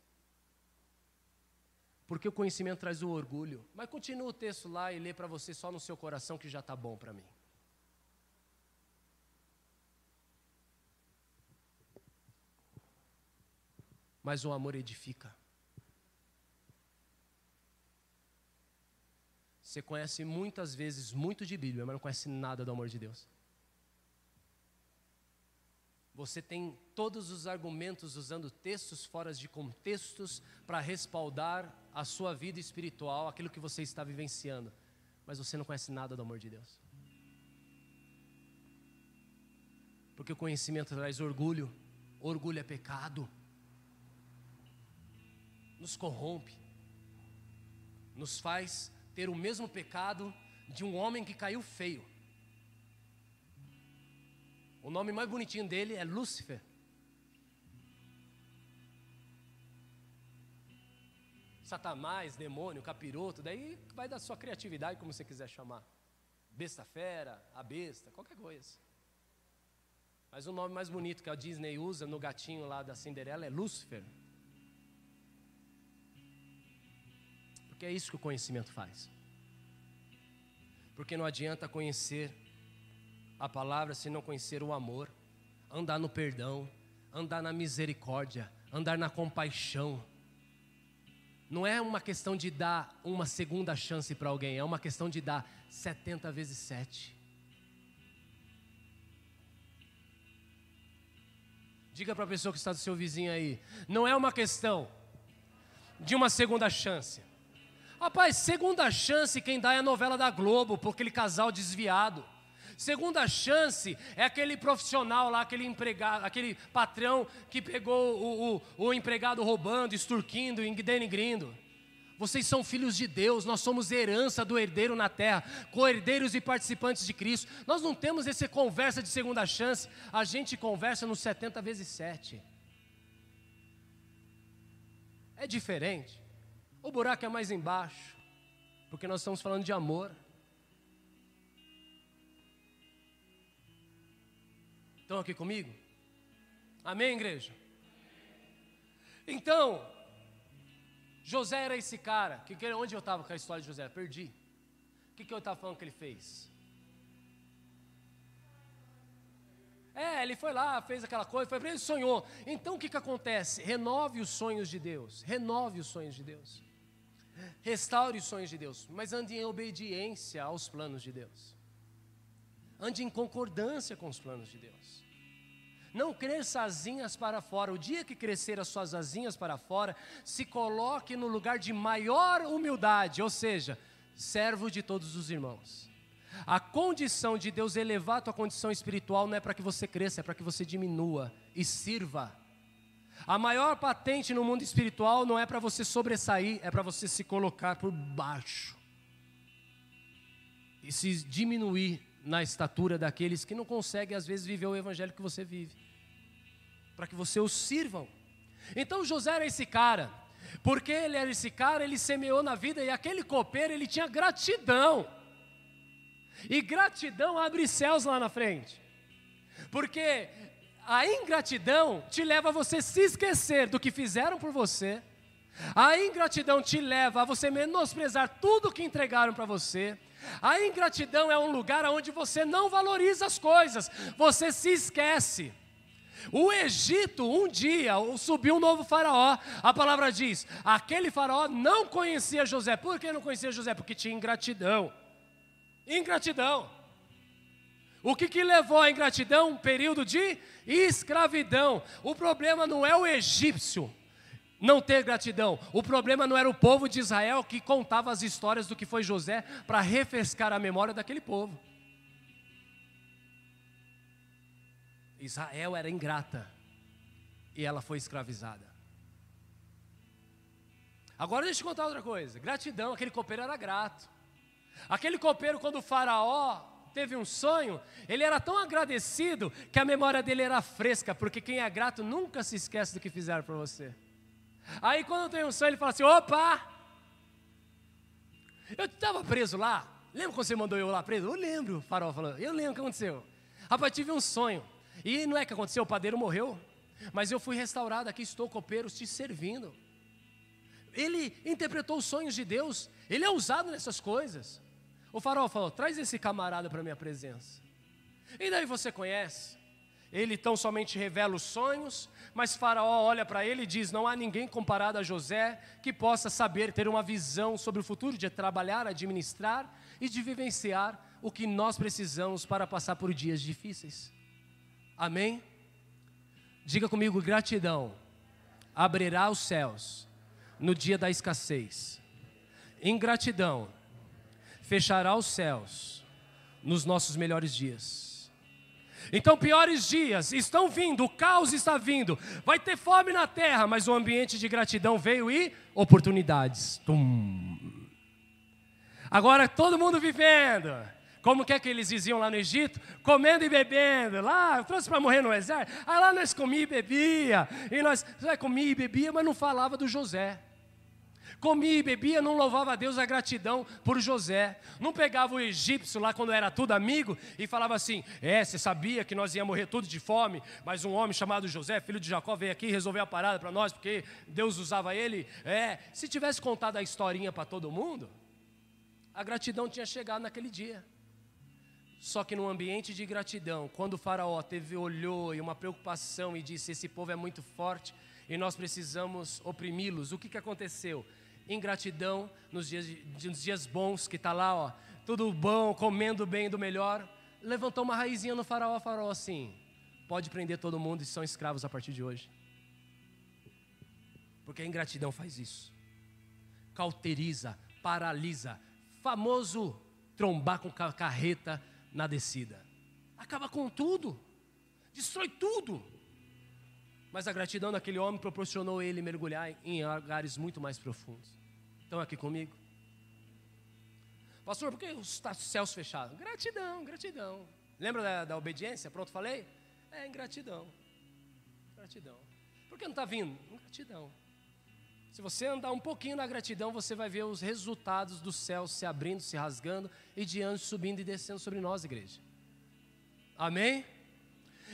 Porque o conhecimento traz o orgulho. Mas continua o texto lá e lê para você só no seu coração que já está bom para mim. Mas o amor edifica. Você conhece muitas vezes muito de Bíblia, mas não conhece nada do amor de Deus. Você tem todos os argumentos usando textos fora de contextos para respaldar a sua vida espiritual, aquilo que você está vivenciando, mas você não conhece nada do amor de Deus. Porque o conhecimento traz orgulho, orgulho é pecado, nos corrompe, nos faz ter o mesmo pecado de um homem que caiu feio. O nome mais bonitinho dele é Lúcifer. Satanás, demônio, capiroto, daí vai da sua criatividade, como você quiser chamar. Besta fera, a besta, qualquer coisa. Mas o nome mais bonito que a Disney usa no gatinho lá da Cinderela é Lúcifer. Porque é isso que o conhecimento faz. Porque não adianta conhecer a palavra se não conhecer o amor, andar no perdão, andar na misericórdia, andar na compaixão. Não é uma questão de dar uma segunda chance para alguém, é uma questão de dar 70 vezes 7. Diga para a pessoa que está do seu vizinho aí, não é uma questão de uma segunda chance. Rapaz, segunda chance quem dá é a novela da Globo, por aquele casal desviado. Segunda chance é aquele profissional lá, aquele empregado, aquele patrão que pegou o, o, o empregado roubando, extorquindo, denigrindo. Vocês são filhos de Deus, nós somos herança do herdeiro na terra, co-herdeiros e participantes de Cristo. Nós não temos essa conversa de segunda chance, a gente conversa no 70 vezes 7. É diferente. O buraco é mais embaixo, porque nós estamos falando de amor. Estão aqui comigo? Amém, igreja? Então, José era esse cara. Que, onde eu estava com a história de José? Perdi. O que, que eu estava falando que ele fez? É, ele foi lá, fez aquela coisa, foi para ele sonhou. Então o que, que acontece? Renove os sonhos de Deus. Renove os sonhos de Deus. Restaure os sonhos de Deus, mas ande em obediência aos planos de Deus. Ande em concordância com os planos de Deus. Não cresça asinhas para fora. O dia que crescer as suas asinhas para fora, se coloque no lugar de maior humildade, ou seja, servo de todos os irmãos. A condição de Deus elevar a tua condição espiritual não é para que você cresça, é para que você diminua e sirva. A maior patente no mundo espiritual não é para você sobressair, é para você se colocar por baixo. E se diminuir na estatura daqueles que não conseguem, às vezes, viver o evangelho que você vive, para que você os sirvam. Então José era esse cara, porque ele era esse cara, ele semeou na vida e aquele copeiro ele tinha gratidão, e gratidão abre céus lá na frente, porque a ingratidão te leva a você se esquecer do que fizeram por você. A ingratidão te leva a você menosprezar tudo que entregaram para você. A ingratidão é um lugar onde você não valoriza as coisas, você se esquece. O Egito, um dia, subiu um novo faraó. A palavra diz: aquele faraó não conhecia José. Por que não conhecia José? Porque tinha ingratidão. Ingratidão. O que, que levou à ingratidão? Um período de escravidão. O problema não é o egípcio não ter gratidão. O problema não era o povo de Israel que contava as histórias do que foi José para refrescar a memória daquele povo. Israel era ingrata e ela foi escravizada. Agora deixa eu contar outra coisa. Gratidão, aquele copeiro era grato. Aquele copeiro, quando o faraó teve um sonho, ele era tão agradecido que a memória dele era fresca, porque quem é grato nunca se esquece do que fizeram para você. Aí quando tem um sonho, ele fala assim: opa! Eu estava preso lá. Lembra quando você mandou eu lá preso? Eu lembro, o farol falou. Eu lembro o que aconteceu. Rapaz, tive um sonho. E não é que aconteceu, o padeiro morreu. Mas eu fui restaurado, aqui estou, copeiro, te servindo. Ele interpretou os sonhos de Deus. Ele é usado nessas coisas. O farol falou: traz esse camarada para minha presença. E daí você conhece. Ele tão somente revela os sonhos, mas Faraó olha para ele e diz: Não há ninguém comparado a José que possa saber ter uma visão sobre o futuro, de trabalhar, administrar e de vivenciar o que nós precisamos para passar por dias difíceis. Amém? Diga comigo: gratidão abrirá os céus no dia da escassez. Ingratidão fechará os céus nos nossos melhores dias. Então, piores dias estão vindo, o caos está vindo, vai ter fome na terra, mas o ambiente de gratidão veio e oportunidades. Tum. Agora todo mundo vivendo. Como que é que eles diziam lá no Egito? Comendo e bebendo. Lá, eu trouxe para morrer no exército. Aí lá nós comia e bebia. E nós comia e bebia, mas não falava do José comia e bebia, não louvava a Deus a gratidão por José. Não pegava o egípcio lá quando era tudo amigo e falava assim: É, você sabia que nós ia morrer tudo de fome, mas um homem chamado José, filho de Jacó, veio aqui resolver a parada para nós, porque Deus usava ele. É, se tivesse contado a historinha para todo mundo, a gratidão tinha chegado naquele dia. Só que num ambiente de gratidão, quando o faraó teve olhou e uma preocupação e disse: esse povo é muito forte e nós precisamos oprimi-los. O que, que aconteceu? Ingratidão nos dias, nos dias bons, que está lá, ó, tudo bom, comendo bem do melhor. Levantou uma raizinha no faraó, faraó assim, pode prender todo mundo e são escravos a partir de hoje. Porque a ingratidão faz isso. Cauteriza, paralisa. Famoso trombar com carreta na descida. Acaba com tudo. Destrói tudo. Mas a gratidão daquele homem proporcionou ele mergulhar em lugares muito mais profundos. Estão aqui comigo? Pastor, por que os céus fechados? Gratidão, gratidão. Lembra da, da obediência? Pronto, falei? É, ingratidão. Gratidão. Por que não está vindo? Ingratidão. Se você andar um pouquinho na gratidão, você vai ver os resultados dos céus se abrindo, se rasgando e de anjos subindo e descendo sobre nós, igreja. Amém?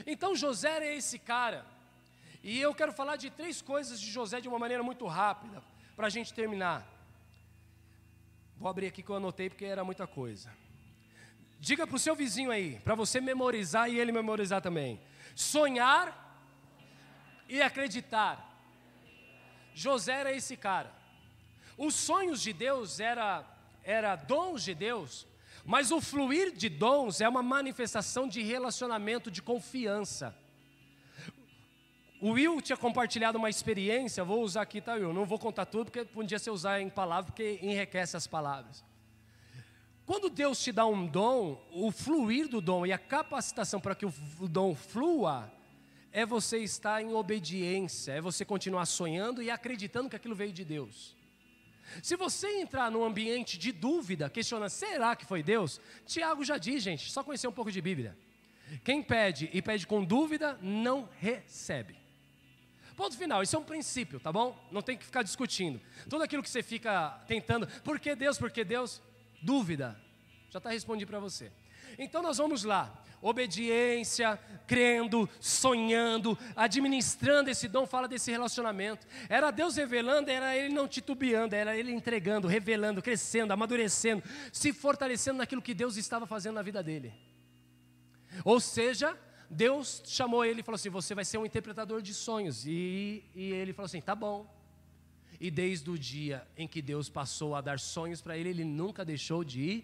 Então José é esse cara e eu quero falar de três coisas de José de uma maneira muito rápida, para a gente terminar. Vou abrir aqui que eu anotei porque era muita coisa. Diga para o seu vizinho aí, para você memorizar e ele memorizar também. Sonhar e acreditar. José era esse cara. Os sonhos de Deus era, era dons de Deus, mas o fluir de dons é uma manifestação de relacionamento, de confiança. O Will tinha compartilhado uma experiência, vou usar aqui, tá, Will? Não vou contar tudo, porque um dia você usar em palavras, porque enriquece as palavras. Quando Deus te dá um dom, o fluir do dom e a capacitação para que o dom flua, é você estar em obediência, é você continuar sonhando e acreditando que aquilo veio de Deus. Se você entrar num ambiente de dúvida, questionando, será que foi Deus? Tiago já diz, gente, só conhecer um pouco de Bíblia. Quem pede e pede com dúvida, não recebe. Ponto final, isso é um princípio, tá bom? Não tem que ficar discutindo. Tudo aquilo que você fica tentando, por que Deus, por que Deus? Dúvida. Já está respondido para você. Então nós vamos lá. Obediência, crendo, sonhando, administrando esse dom, fala desse relacionamento. Era Deus revelando, era Ele não titubeando, era Ele entregando, revelando, crescendo, amadurecendo, se fortalecendo naquilo que Deus estava fazendo na vida dele. Ou seja, Deus chamou ele e falou assim: Você vai ser um interpretador de sonhos. E, e ele falou assim: Tá bom. E desde o dia em que Deus passou a dar sonhos para ele, ele nunca deixou de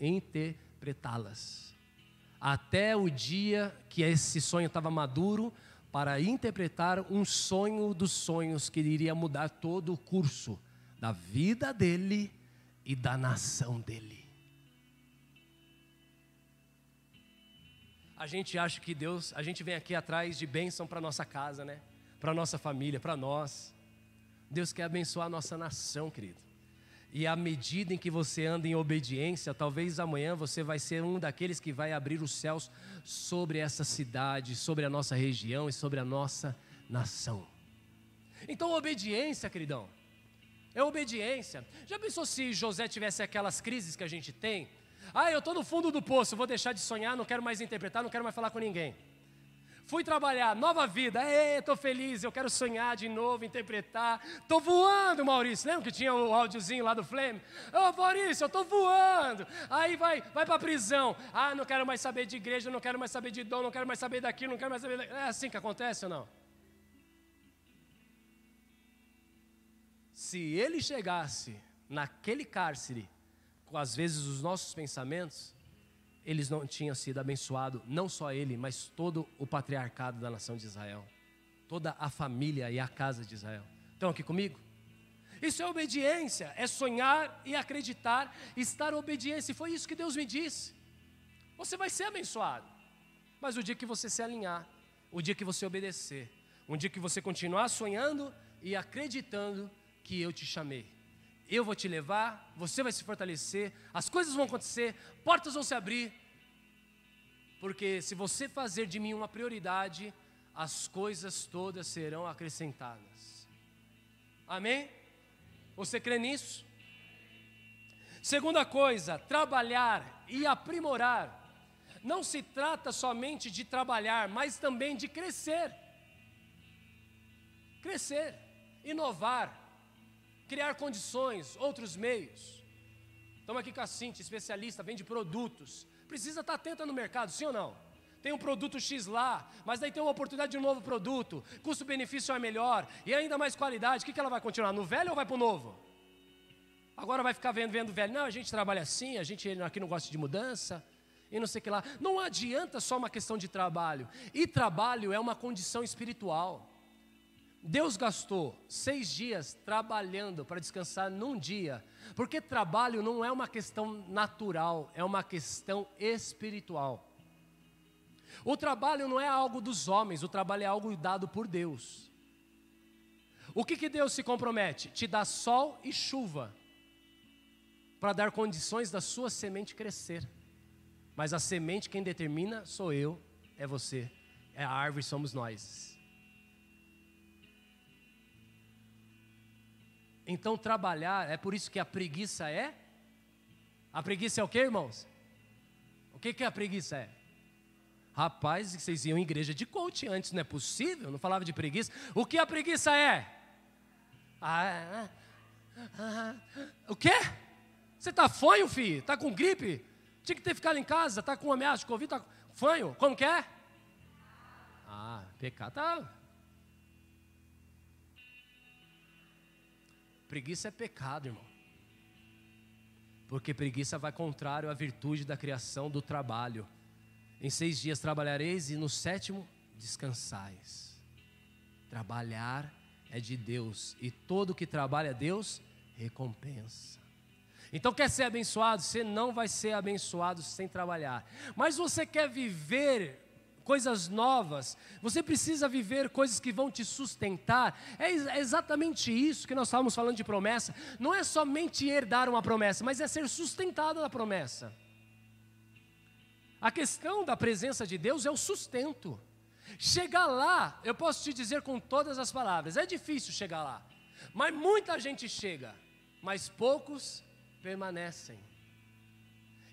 interpretá-las. Até o dia que esse sonho estava maduro para interpretar um sonho dos sonhos que iria mudar todo o curso da vida dele e da nação dele. A gente acha que Deus, a gente vem aqui atrás de bênção para nossa casa, né? Para nossa família, para nós. Deus quer abençoar a nossa nação, querido. E à medida em que você anda em obediência, talvez amanhã você vai ser um daqueles que vai abrir os céus sobre essa cidade, sobre a nossa região e sobre a nossa nação. Então, obediência, queridão, É obediência. Já pensou se José tivesse aquelas crises que a gente tem? Ah, eu estou no fundo do poço, vou deixar de sonhar, não quero mais interpretar, não quero mais falar com ninguém. Fui trabalhar, nova vida, estou feliz, eu quero sonhar de novo, interpretar. Estou voando, Maurício. Lembra que tinha o áudiozinho lá do Flame? Ô, oh, Maurício, eu estou voando. Aí vai, vai para a prisão. Ah, não quero mais saber de igreja, não quero mais saber de dom, não quero mais saber daquilo, não quero mais saber daquilo. É assim que acontece ou não? Se ele chegasse naquele cárcere, às vezes os nossos pensamentos, eles não tinham sido abençoados, não só ele, mas todo o patriarcado da nação de Israel, toda a família e a casa de Israel. Estão aqui comigo? Isso é obediência, é sonhar e acreditar, estar obediência. E foi isso que Deus me disse. Você vai ser abençoado, mas o dia que você se alinhar, o dia que você obedecer, um dia que você continuar sonhando e acreditando que eu te chamei eu vou te levar, você vai se fortalecer, as coisas vão acontecer, portas vão se abrir. Porque se você fazer de mim uma prioridade, as coisas todas serão acrescentadas. Amém? Você crê nisso? Segunda coisa, trabalhar e aprimorar. Não se trata somente de trabalhar, mas também de crescer. Crescer, inovar, criar condições, outros meios. Estamos aqui com a Cintia, especialista, vende produtos. Precisa estar atenta no mercado, sim ou não? Tem um produto X lá, mas daí tem uma oportunidade de um novo produto, custo-benefício é melhor e ainda mais qualidade. O que, que ela vai continuar? No velho ou vai para o novo? Agora vai ficar vendo, vendo velho. Não, a gente trabalha assim, a gente aqui não gosta de mudança e não sei o que lá. Não adianta só uma questão de trabalho. E trabalho é uma condição espiritual. Deus gastou seis dias trabalhando para descansar num dia, porque trabalho não é uma questão natural, é uma questão espiritual. O trabalho não é algo dos homens, o trabalho é algo dado por Deus. O que, que Deus se compromete? Te dá sol e chuva, para dar condições da sua semente crescer. Mas a semente quem determina sou eu, é você, é a árvore, somos nós. Então trabalhar, é por isso que a preguiça é? A preguiça é o que, irmãos? O que, que a preguiça é? Rapaz, vocês iam em igreja de coach antes, não é possível? Não falava de preguiça. O que a preguiça é? Ah, ah, ah, o quê? Você está fanho, filho? Está com gripe? Tinha que ter ficado em casa, está com ameaça de Covid, está fanho. Como que é? Ah, pecado. Tá. Preguiça é pecado, irmão. Porque preguiça vai contrário à virtude da criação do trabalho. Em seis dias trabalhareis e no sétimo descansais. Trabalhar é de Deus e todo que trabalha a Deus recompensa. Então, quer ser abençoado? Você não vai ser abençoado sem trabalhar. Mas você quer viver coisas novas, você precisa viver coisas que vão te sustentar. É exatamente isso que nós estávamos falando de promessa. Não é somente herdar uma promessa, mas é ser sustentado na promessa. A questão da presença de Deus é o sustento. Chegar lá, eu posso te dizer com todas as palavras, é difícil chegar lá, mas muita gente chega, mas poucos permanecem.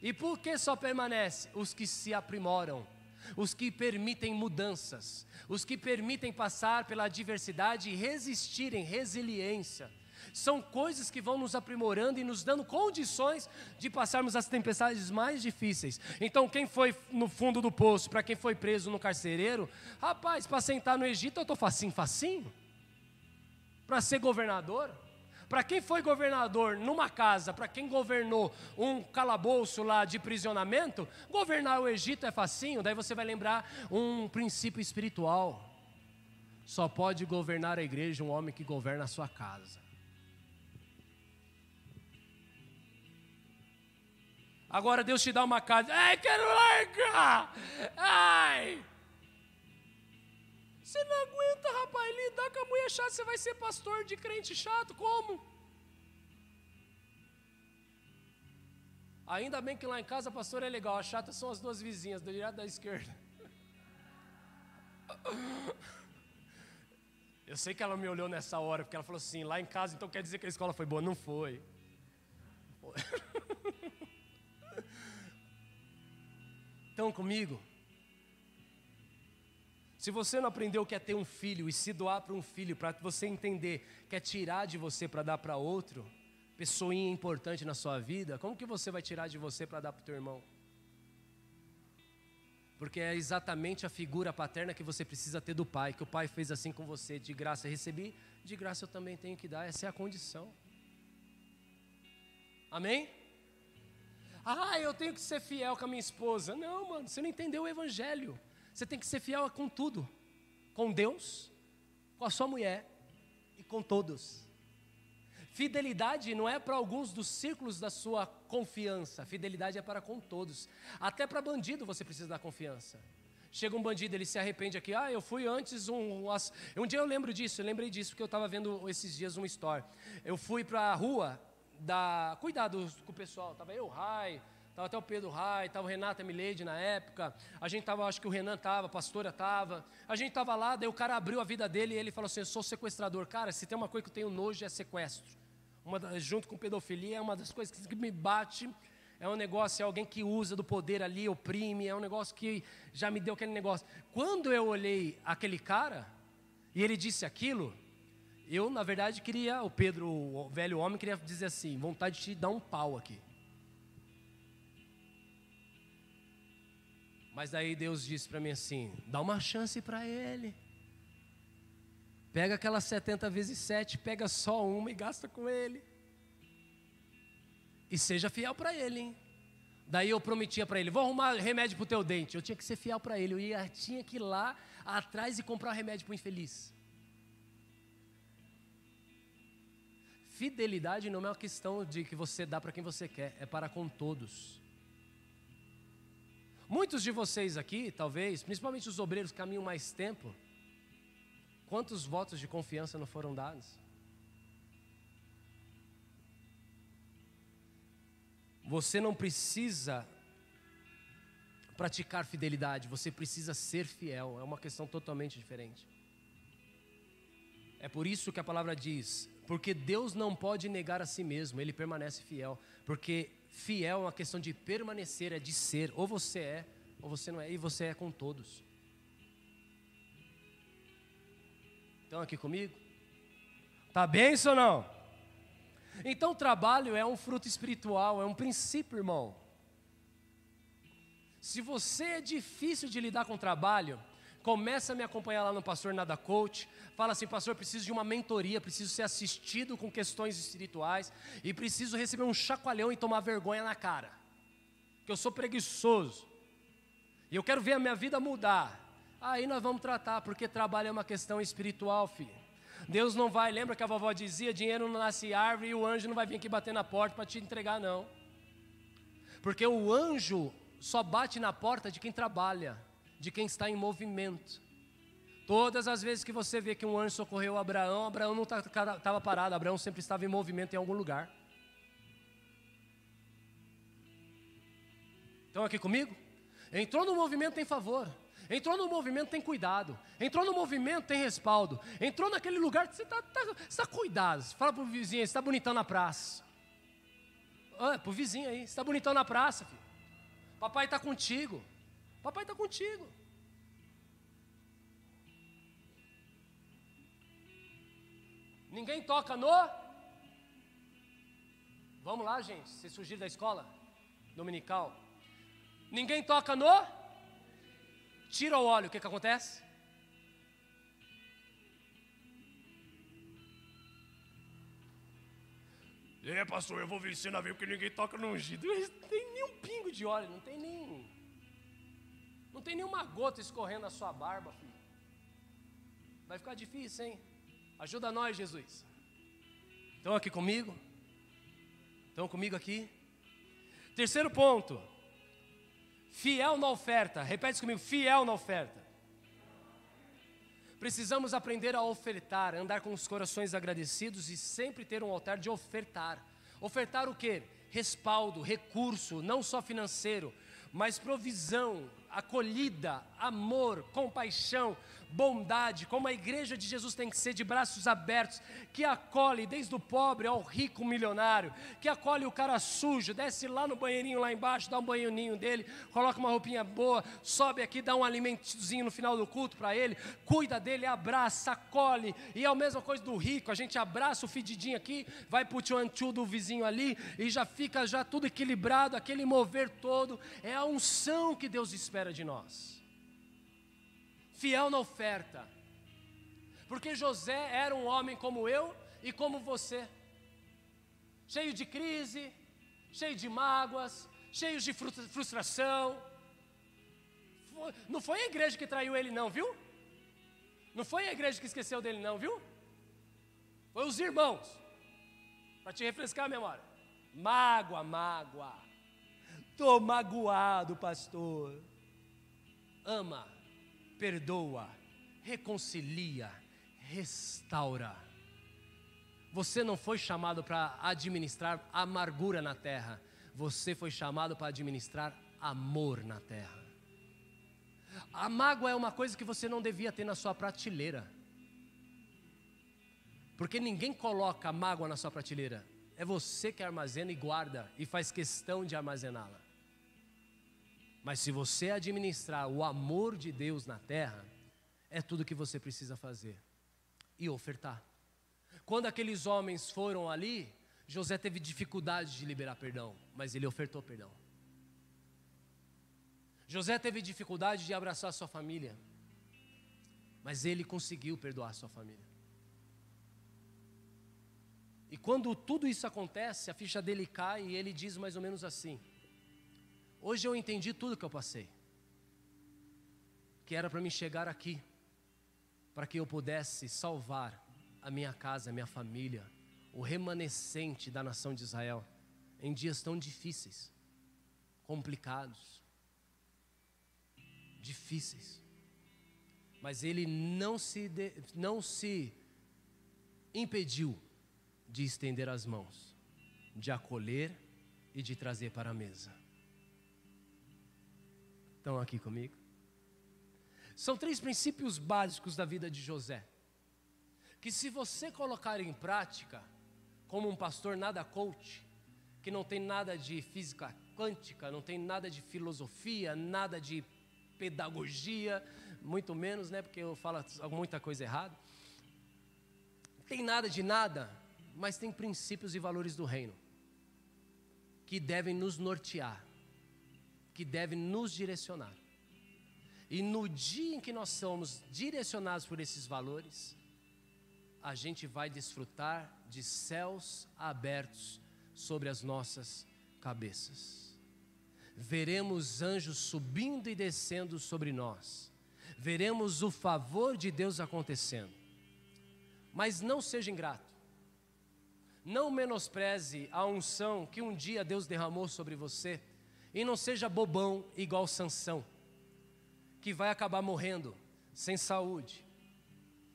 E por que só permanece? Os que se aprimoram os que permitem mudanças, os que permitem passar pela adversidade e resistirem, resiliência. São coisas que vão nos aprimorando e nos dando condições de passarmos as tempestades mais difíceis. Então, quem foi no fundo do poço, para quem foi preso no carcereiro, rapaz, para sentar no Egito eu estou facinho, facinho. Para ser governador, para quem foi governador numa casa, para quem governou um calabouço lá de prisionamento, governar o Egito é facinho, daí você vai lembrar um princípio espiritual. Só pode governar a igreja um homem que governa a sua casa. Agora Deus te dá uma casa. Ai, quero largar! Ai! Você não aguenta, rapaz, lidar com a mulher chata, você vai ser pastor de crente chato, como? Ainda bem que lá em casa, pastor, é legal, as chatas são as duas vizinhas, direita e da esquerda. Eu sei que ela me olhou nessa hora, porque ela falou assim: lá em casa, então quer dizer que a escola foi boa? Não foi. Estão comigo? Se você não aprendeu o que é ter um filho e se doar para um filho, para você entender que é tirar de você para dar para outro, pessoinha importante na sua vida, como que você vai tirar de você para dar para o teu irmão? Porque é exatamente a figura paterna que você precisa ter do pai, que o pai fez assim com você, de graça recebi, de graça eu também tenho que dar, essa é a condição. Amém? Ah, eu tenho que ser fiel com a minha esposa. Não, mano, você não entendeu o evangelho. Você tem que ser fiel com tudo: com Deus, com a sua mulher e com todos. Fidelidade não é para alguns dos círculos da sua confiança, fidelidade é para com todos. Até para bandido você precisa dar confiança. Chega um bandido, ele se arrepende aqui. Ah, eu fui antes um. Um, dia eu lembro disso, eu lembrei disso, porque eu estava vendo esses dias uma história. Eu fui para a rua, da, cuidado com o pessoal, estava eu, Rai, Estava até o Pedro Rai, estava o Renata Milady na época. A gente estava, acho que o Renan estava, a pastora estava. A gente estava lá, daí o cara abriu a vida dele e ele falou assim: Eu sou sequestrador. Cara, se tem uma coisa que eu tenho nojo é sequestro. Junto com pedofilia, é uma das coisas que me bate. É um negócio, é alguém que usa do poder ali, oprime, é um negócio que já me deu aquele negócio. Quando eu olhei aquele cara e ele disse aquilo, eu, na verdade, queria, o Pedro, o velho homem, queria dizer assim: vontade de te dar um pau aqui. Mas daí Deus disse para mim assim: dá uma chance para ele. Pega aquelas 70 vezes 7, pega só uma e gasta com ele. E seja fiel para ele, hein? Daí eu prometia para ele: vou arrumar remédio para o teu dente. Eu tinha que ser fiel para ele. Eu ia, tinha que ir lá atrás e comprar remédio para o infeliz. Fidelidade não é uma questão de que você dá para quem você quer, é para com todos. Muitos de vocês aqui, talvez, principalmente os obreiros que caminham mais tempo, quantos votos de confiança não foram dados? Você não precisa praticar fidelidade, você precisa ser fiel, é uma questão totalmente diferente. É por isso que a palavra diz: porque Deus não pode negar a si mesmo, ele permanece fiel, porque Fiel é uma questão de permanecer, é de ser. Ou você é, ou você não é. E você é com todos. Estão aqui comigo? Tá bem ou não? Então, o trabalho é um fruto espiritual, é um princípio, irmão. Se você é difícil de lidar com o trabalho, começa a me acompanhar lá no Pastor Nada Coach, fala assim, pastor, preciso de uma mentoria, preciso ser assistido com questões espirituais e preciso receber um chacoalhão e tomar vergonha na cara, que eu sou preguiçoso e eu quero ver a minha vida mudar. Aí nós vamos tratar, porque trabalho é uma questão espiritual, filho. Deus não vai, lembra que a vovó dizia: dinheiro não nasce árvore e o anjo não vai vir aqui bater na porta para te entregar, não. Porque o anjo só bate na porta de quem trabalha de quem está em movimento. Todas as vezes que você vê que um anjo socorreu Abraão, Abraão não estava tá, parado, Abraão sempre estava em movimento em algum lugar. Estão aqui comigo? Entrou no movimento tem favor. Entrou no movimento tem cuidado. Entrou no movimento tem respaldo. Entrou naquele lugar que você está tá, tá cuidado. Fala para o vizinho, você está bonitão na praça. Ah, para o vizinho aí, você está bonitão na praça, filho. Papai está contigo. Papai está contigo. Ninguém toca no. Vamos lá, gente. Vocês surgiram da escola dominical. Ninguém toca no. Tira o óleo, o que, que acontece? É, pastor, eu vou vencer na veia porque ninguém toca no ungido. Não tem nem um pingo de óleo, não tem nem não tem nenhuma gota escorrendo na sua barba, filho. Vai ficar difícil, hein? Ajuda nós, Jesus. Estão aqui comigo? Estão comigo aqui? Terceiro ponto. Fiel na oferta. Repete comigo, fiel na oferta. Precisamos aprender a ofertar, andar com os corações agradecidos e sempre ter um altar de ofertar. Ofertar o que? Respaldo, recurso, não só financeiro, mas provisão, acolhida, amor, compaixão, bondade, como a igreja de Jesus tem que ser de braços abertos, que acolhe desde o pobre ao rico milionário, que acolhe o cara sujo, desce lá no banheirinho lá embaixo, dá um banhoninho dele, coloca uma roupinha boa, sobe aqui, dá um alimentozinho no final do culto para ele, cuida dele, abraça, acolhe, e é a mesma coisa do rico, a gente abraça o fedidinho aqui, vai pro tio do vizinho ali, e já fica já tudo equilibrado, aquele mover todo, é a unção que Deus espera de nós fiel na oferta. Porque José era um homem como eu e como você, cheio de crise, cheio de mágoas, cheio de frustração. Não foi a igreja que traiu ele, não, viu? Não foi a igreja que esqueceu dele, não, viu? Foi os irmãos, para te refrescar a memória. Mágoa, mágoa. Estou magoado, pastor. Ama perdoa, reconcilia, restaura. Você não foi chamado para administrar amargura na terra, você foi chamado para administrar amor na terra. A mágoa é uma coisa que você não devia ter na sua prateleira. Porque ninguém coloca mágoa na sua prateleira. É você que armazena e guarda e faz questão de armazená-la. Mas se você administrar o amor de Deus na terra, é tudo que você precisa fazer e ofertar. Quando aqueles homens foram ali, José teve dificuldade de liberar perdão, mas ele ofertou perdão. José teve dificuldade de abraçar sua família, mas ele conseguiu perdoar sua família. E quando tudo isso acontece, a ficha dele cai e ele diz mais ou menos assim: Hoje eu entendi tudo que eu passei. Que era para me chegar aqui, para que eu pudesse salvar a minha casa, a minha família, o remanescente da nação de Israel, em dias tão difíceis, complicados, difíceis. Mas ele não se, de, não se impediu de estender as mãos, de acolher e de trazer para a mesa. Estão aqui comigo? São três princípios básicos da vida de José. Que se você colocar em prática, como um pastor nada coach, que não tem nada de física quântica, não tem nada de filosofia, nada de pedagogia, muito menos, né, porque eu falo muita coisa errada. Tem nada de nada, mas tem princípios e valores do reino que devem nos nortear que deve nos direcionar. E no dia em que nós somos direcionados por esses valores, a gente vai desfrutar de céus abertos sobre as nossas cabeças. Veremos anjos subindo e descendo sobre nós. Veremos o favor de Deus acontecendo. Mas não seja ingrato. Não menospreze a unção que um dia Deus derramou sobre você e não seja bobão igual Sansão, que vai acabar morrendo sem saúde,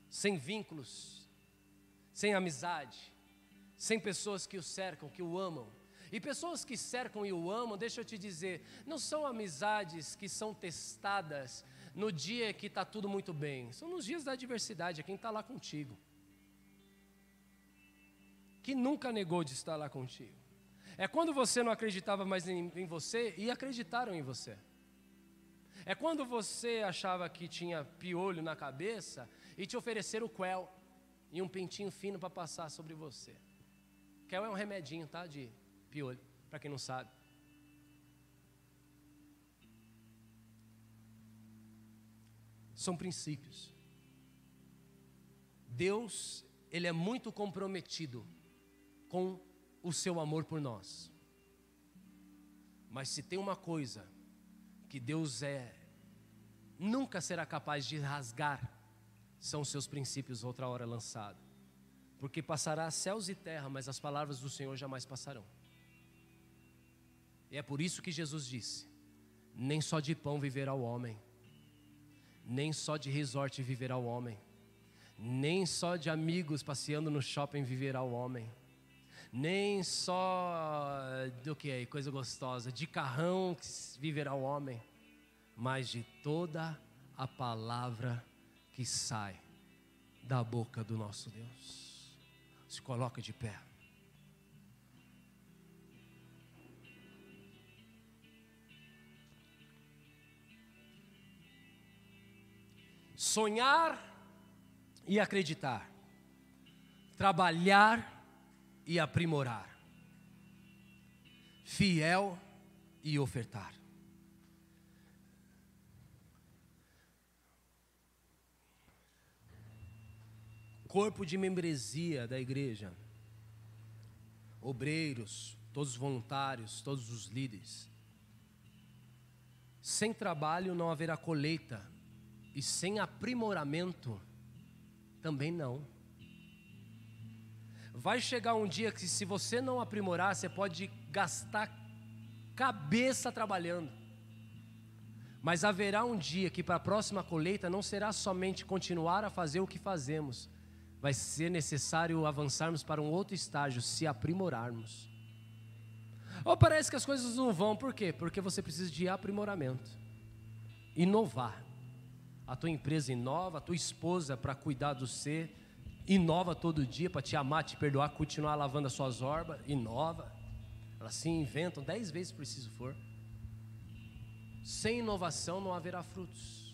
sem vínculos, sem amizade, sem pessoas que o cercam, que o amam. E pessoas que cercam e o amam, deixa eu te dizer, não são amizades que são testadas no dia que está tudo muito bem, são nos dias da adversidade, é quem está lá contigo, que nunca negou de estar lá contigo. É quando você não acreditava mais em, em você e acreditaram em você. É quando você achava que tinha piolho na cabeça e te ofereceram o quel e um pentinho fino para passar sobre você. Quel é um remedinho, tá? De piolho, para quem não sabe. São princípios. Deus, ele é muito comprometido com o seu amor por nós. Mas se tem uma coisa que Deus é nunca será capaz de rasgar, são os seus princípios outra hora lançado. Porque passará céus e terra, mas as palavras do Senhor jamais passarão. E é por isso que Jesus disse: nem só de pão viverá o homem, nem só de resort viverá o homem, nem só de amigos passeando no shopping viverá o homem nem só do que coisa gostosa, de carrão que viverá o homem, mas de toda a palavra que sai da boca do nosso Deus. Se coloca de pé. Sonhar e acreditar, trabalhar e aprimorar, fiel e ofertar. Corpo de membresia da igreja, obreiros, todos os voluntários, todos os líderes. Sem trabalho não haverá colheita, e sem aprimoramento, também não. Vai chegar um dia que, se você não aprimorar, você pode gastar cabeça trabalhando. Mas haverá um dia que, para a próxima colheita, não será somente continuar a fazer o que fazemos, vai ser necessário avançarmos para um outro estágio, se aprimorarmos. Ou parece que as coisas não vão, por quê? Porque você precisa de aprimoramento, inovar a tua empresa inova, a tua esposa para cuidar do ser, inova todo dia para te amar, te perdoar, continuar lavando as suas orbas, inova. Elas se inventam dez vezes preciso for. Sem inovação não haverá frutos.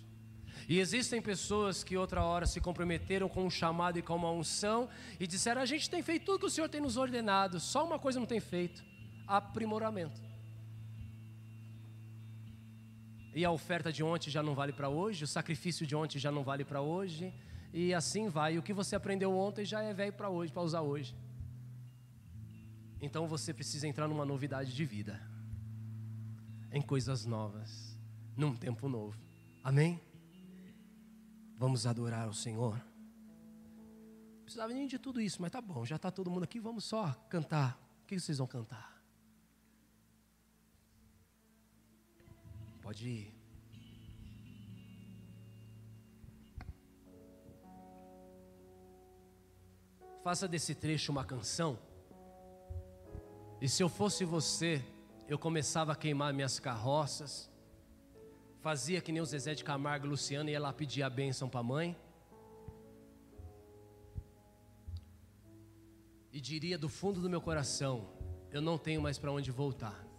E existem pessoas que outra hora se comprometeram com um chamado e com uma unção e disseram: A gente tem feito tudo que o Senhor tem nos ordenado, só uma coisa não tem feito: aprimoramento. E a oferta de ontem já não vale para hoje, o sacrifício de ontem já não vale para hoje, e assim vai. O que você aprendeu ontem já é velho para hoje, para usar hoje. Então você precisa entrar numa novidade de vida, em coisas novas, num tempo novo. Amém? Vamos adorar o Senhor. Não precisava nem de tudo isso, mas tá bom, já está todo mundo aqui, vamos só cantar. O que vocês vão cantar? Pode ir. Faça desse trecho uma canção. E se eu fosse você, eu começava a queimar minhas carroças, fazia que nem o Zezé de Camargo e Luciano, ia lá pedir a bênção para a mãe. E diria do fundo do meu coração: eu não tenho mais para onde voltar.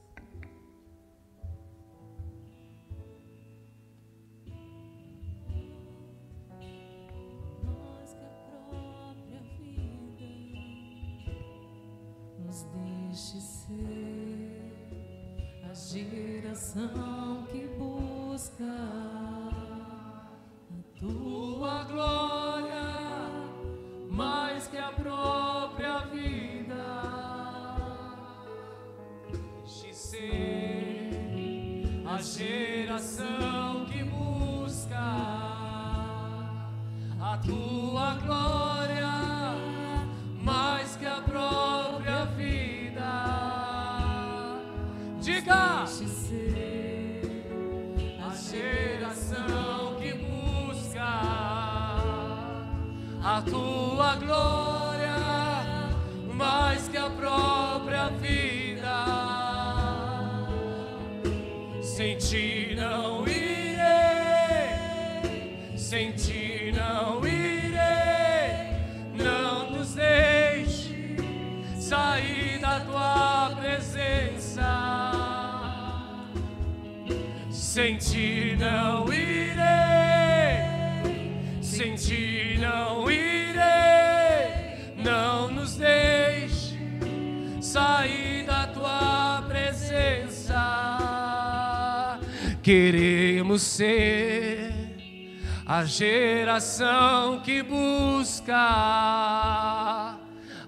Geração que busca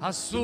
a sua.